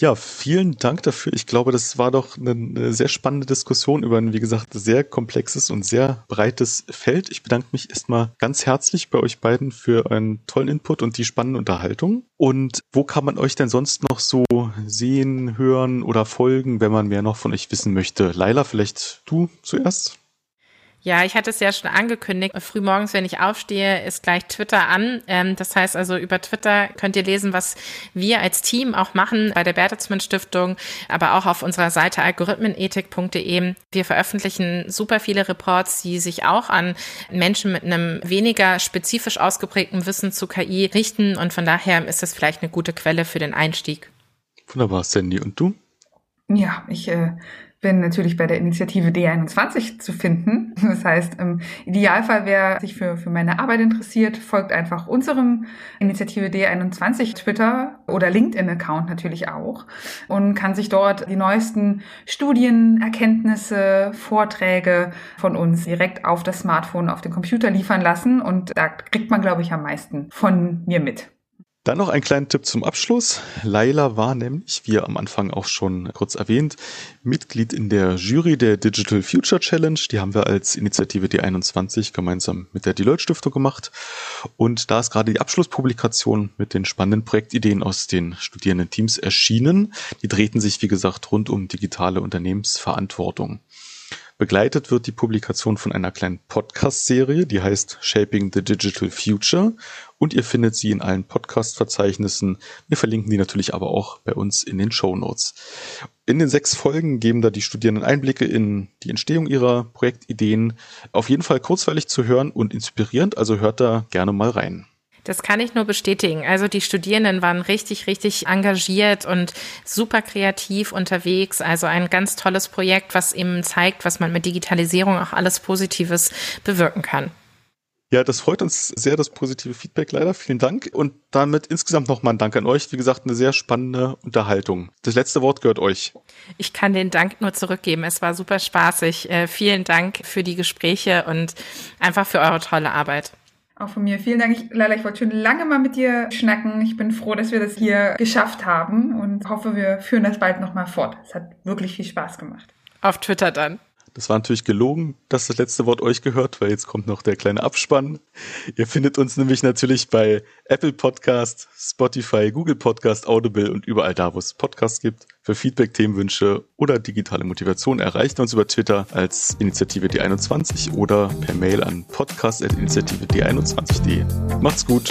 Ja, vielen Dank dafür. Ich glaube, das war doch eine, eine, sehr spannende Diskussion über ein, wie gesagt, sehr komplexes und sehr breites Feld. Ich bedanke mich erstmal ganz herzlich bei euch beiden für einen tollen Input und die spannende Unterhaltung. Und wo kann man euch denn sonst noch so sehen, hören oder folgen, wenn man mehr noch von euch wissen möchte? Laila, vielleicht du zuerst? Ja, ich hatte es ja schon angekündigt. Frühmorgens, wenn ich aufstehe, ist gleich Twitter an. Ähm, das heißt also, über Twitter könnt ihr lesen, was wir als Team auch machen bei der Bertelsmann Stiftung, aber auch auf unserer Seite algorithmenethik.de. Wir veröffentlichen super viele Reports, die sich auch an Menschen mit einem weniger spezifisch ausgeprägten Wissen zu KI richten. Und von daher ist das vielleicht eine gute Quelle für den Einstieg. Wunderbar, Sandy. Und du? Ja, ich äh, bin natürlich bei der Initiative D21 zu finden. Das heißt, im Idealfall, wer sich für, für meine Arbeit interessiert, folgt einfach unserem Initiative D21 Twitter oder LinkedIn-Account natürlich auch und kann sich dort die neuesten Studien, Erkenntnisse, Vorträge von uns direkt auf das Smartphone, auf den Computer liefern lassen. Und da kriegt man, glaube ich, am meisten von mir mit. Dann noch ein kleiner Tipp zum Abschluss. Laila war nämlich, wie am Anfang auch schon kurz erwähnt, Mitglied in der Jury der Digital Future Challenge. Die haben wir als Initiative D21 gemeinsam mit der Deloitte Stiftung gemacht. Und da ist gerade die Abschlusspublikation mit den spannenden Projektideen aus den Studierendenteams erschienen. Die drehten sich, wie gesagt, rund um digitale Unternehmensverantwortung. Begleitet wird die Publikation von einer kleinen Podcast-Serie, die heißt Shaping the Digital Future und ihr findet sie in allen Podcast-Verzeichnissen. Wir verlinken die natürlich aber auch bei uns in den Show Notes. In den sechs Folgen geben da die Studierenden Einblicke in die Entstehung ihrer Projektideen. Auf jeden Fall kurzweilig zu hören und inspirierend, also hört da gerne mal rein. Das kann ich nur bestätigen. Also die Studierenden waren richtig, richtig engagiert und super kreativ unterwegs. Also ein ganz tolles Projekt, was eben zeigt, was man mit Digitalisierung auch alles Positives bewirken kann. Ja, das freut uns sehr, das positive Feedback leider. Vielen Dank. Und damit insgesamt nochmal ein Dank an euch. Wie gesagt, eine sehr spannende Unterhaltung. Das letzte Wort gehört euch. Ich kann den Dank nur zurückgeben. Es war super spaßig. Äh, vielen Dank für die Gespräche und einfach für eure tolle Arbeit. Auch von mir. Vielen Dank. Ich, Lala, ich wollte schon lange mal mit dir schnacken. Ich bin froh, dass wir das hier geschafft haben und hoffe, wir führen das bald nochmal fort. Es hat wirklich viel Spaß gemacht. Auf Twitter dann. Das war natürlich gelogen, dass das letzte Wort euch gehört, weil jetzt kommt noch der kleine Abspann. Ihr findet uns nämlich natürlich bei Apple Podcast, Spotify, Google Podcast, Audible und überall da, wo es Podcasts gibt. Für Feedback, Themenwünsche oder digitale Motivation erreicht uns über Twitter als Initiative D21 oder per Mail an podcast.initiative D21.de. Macht's gut!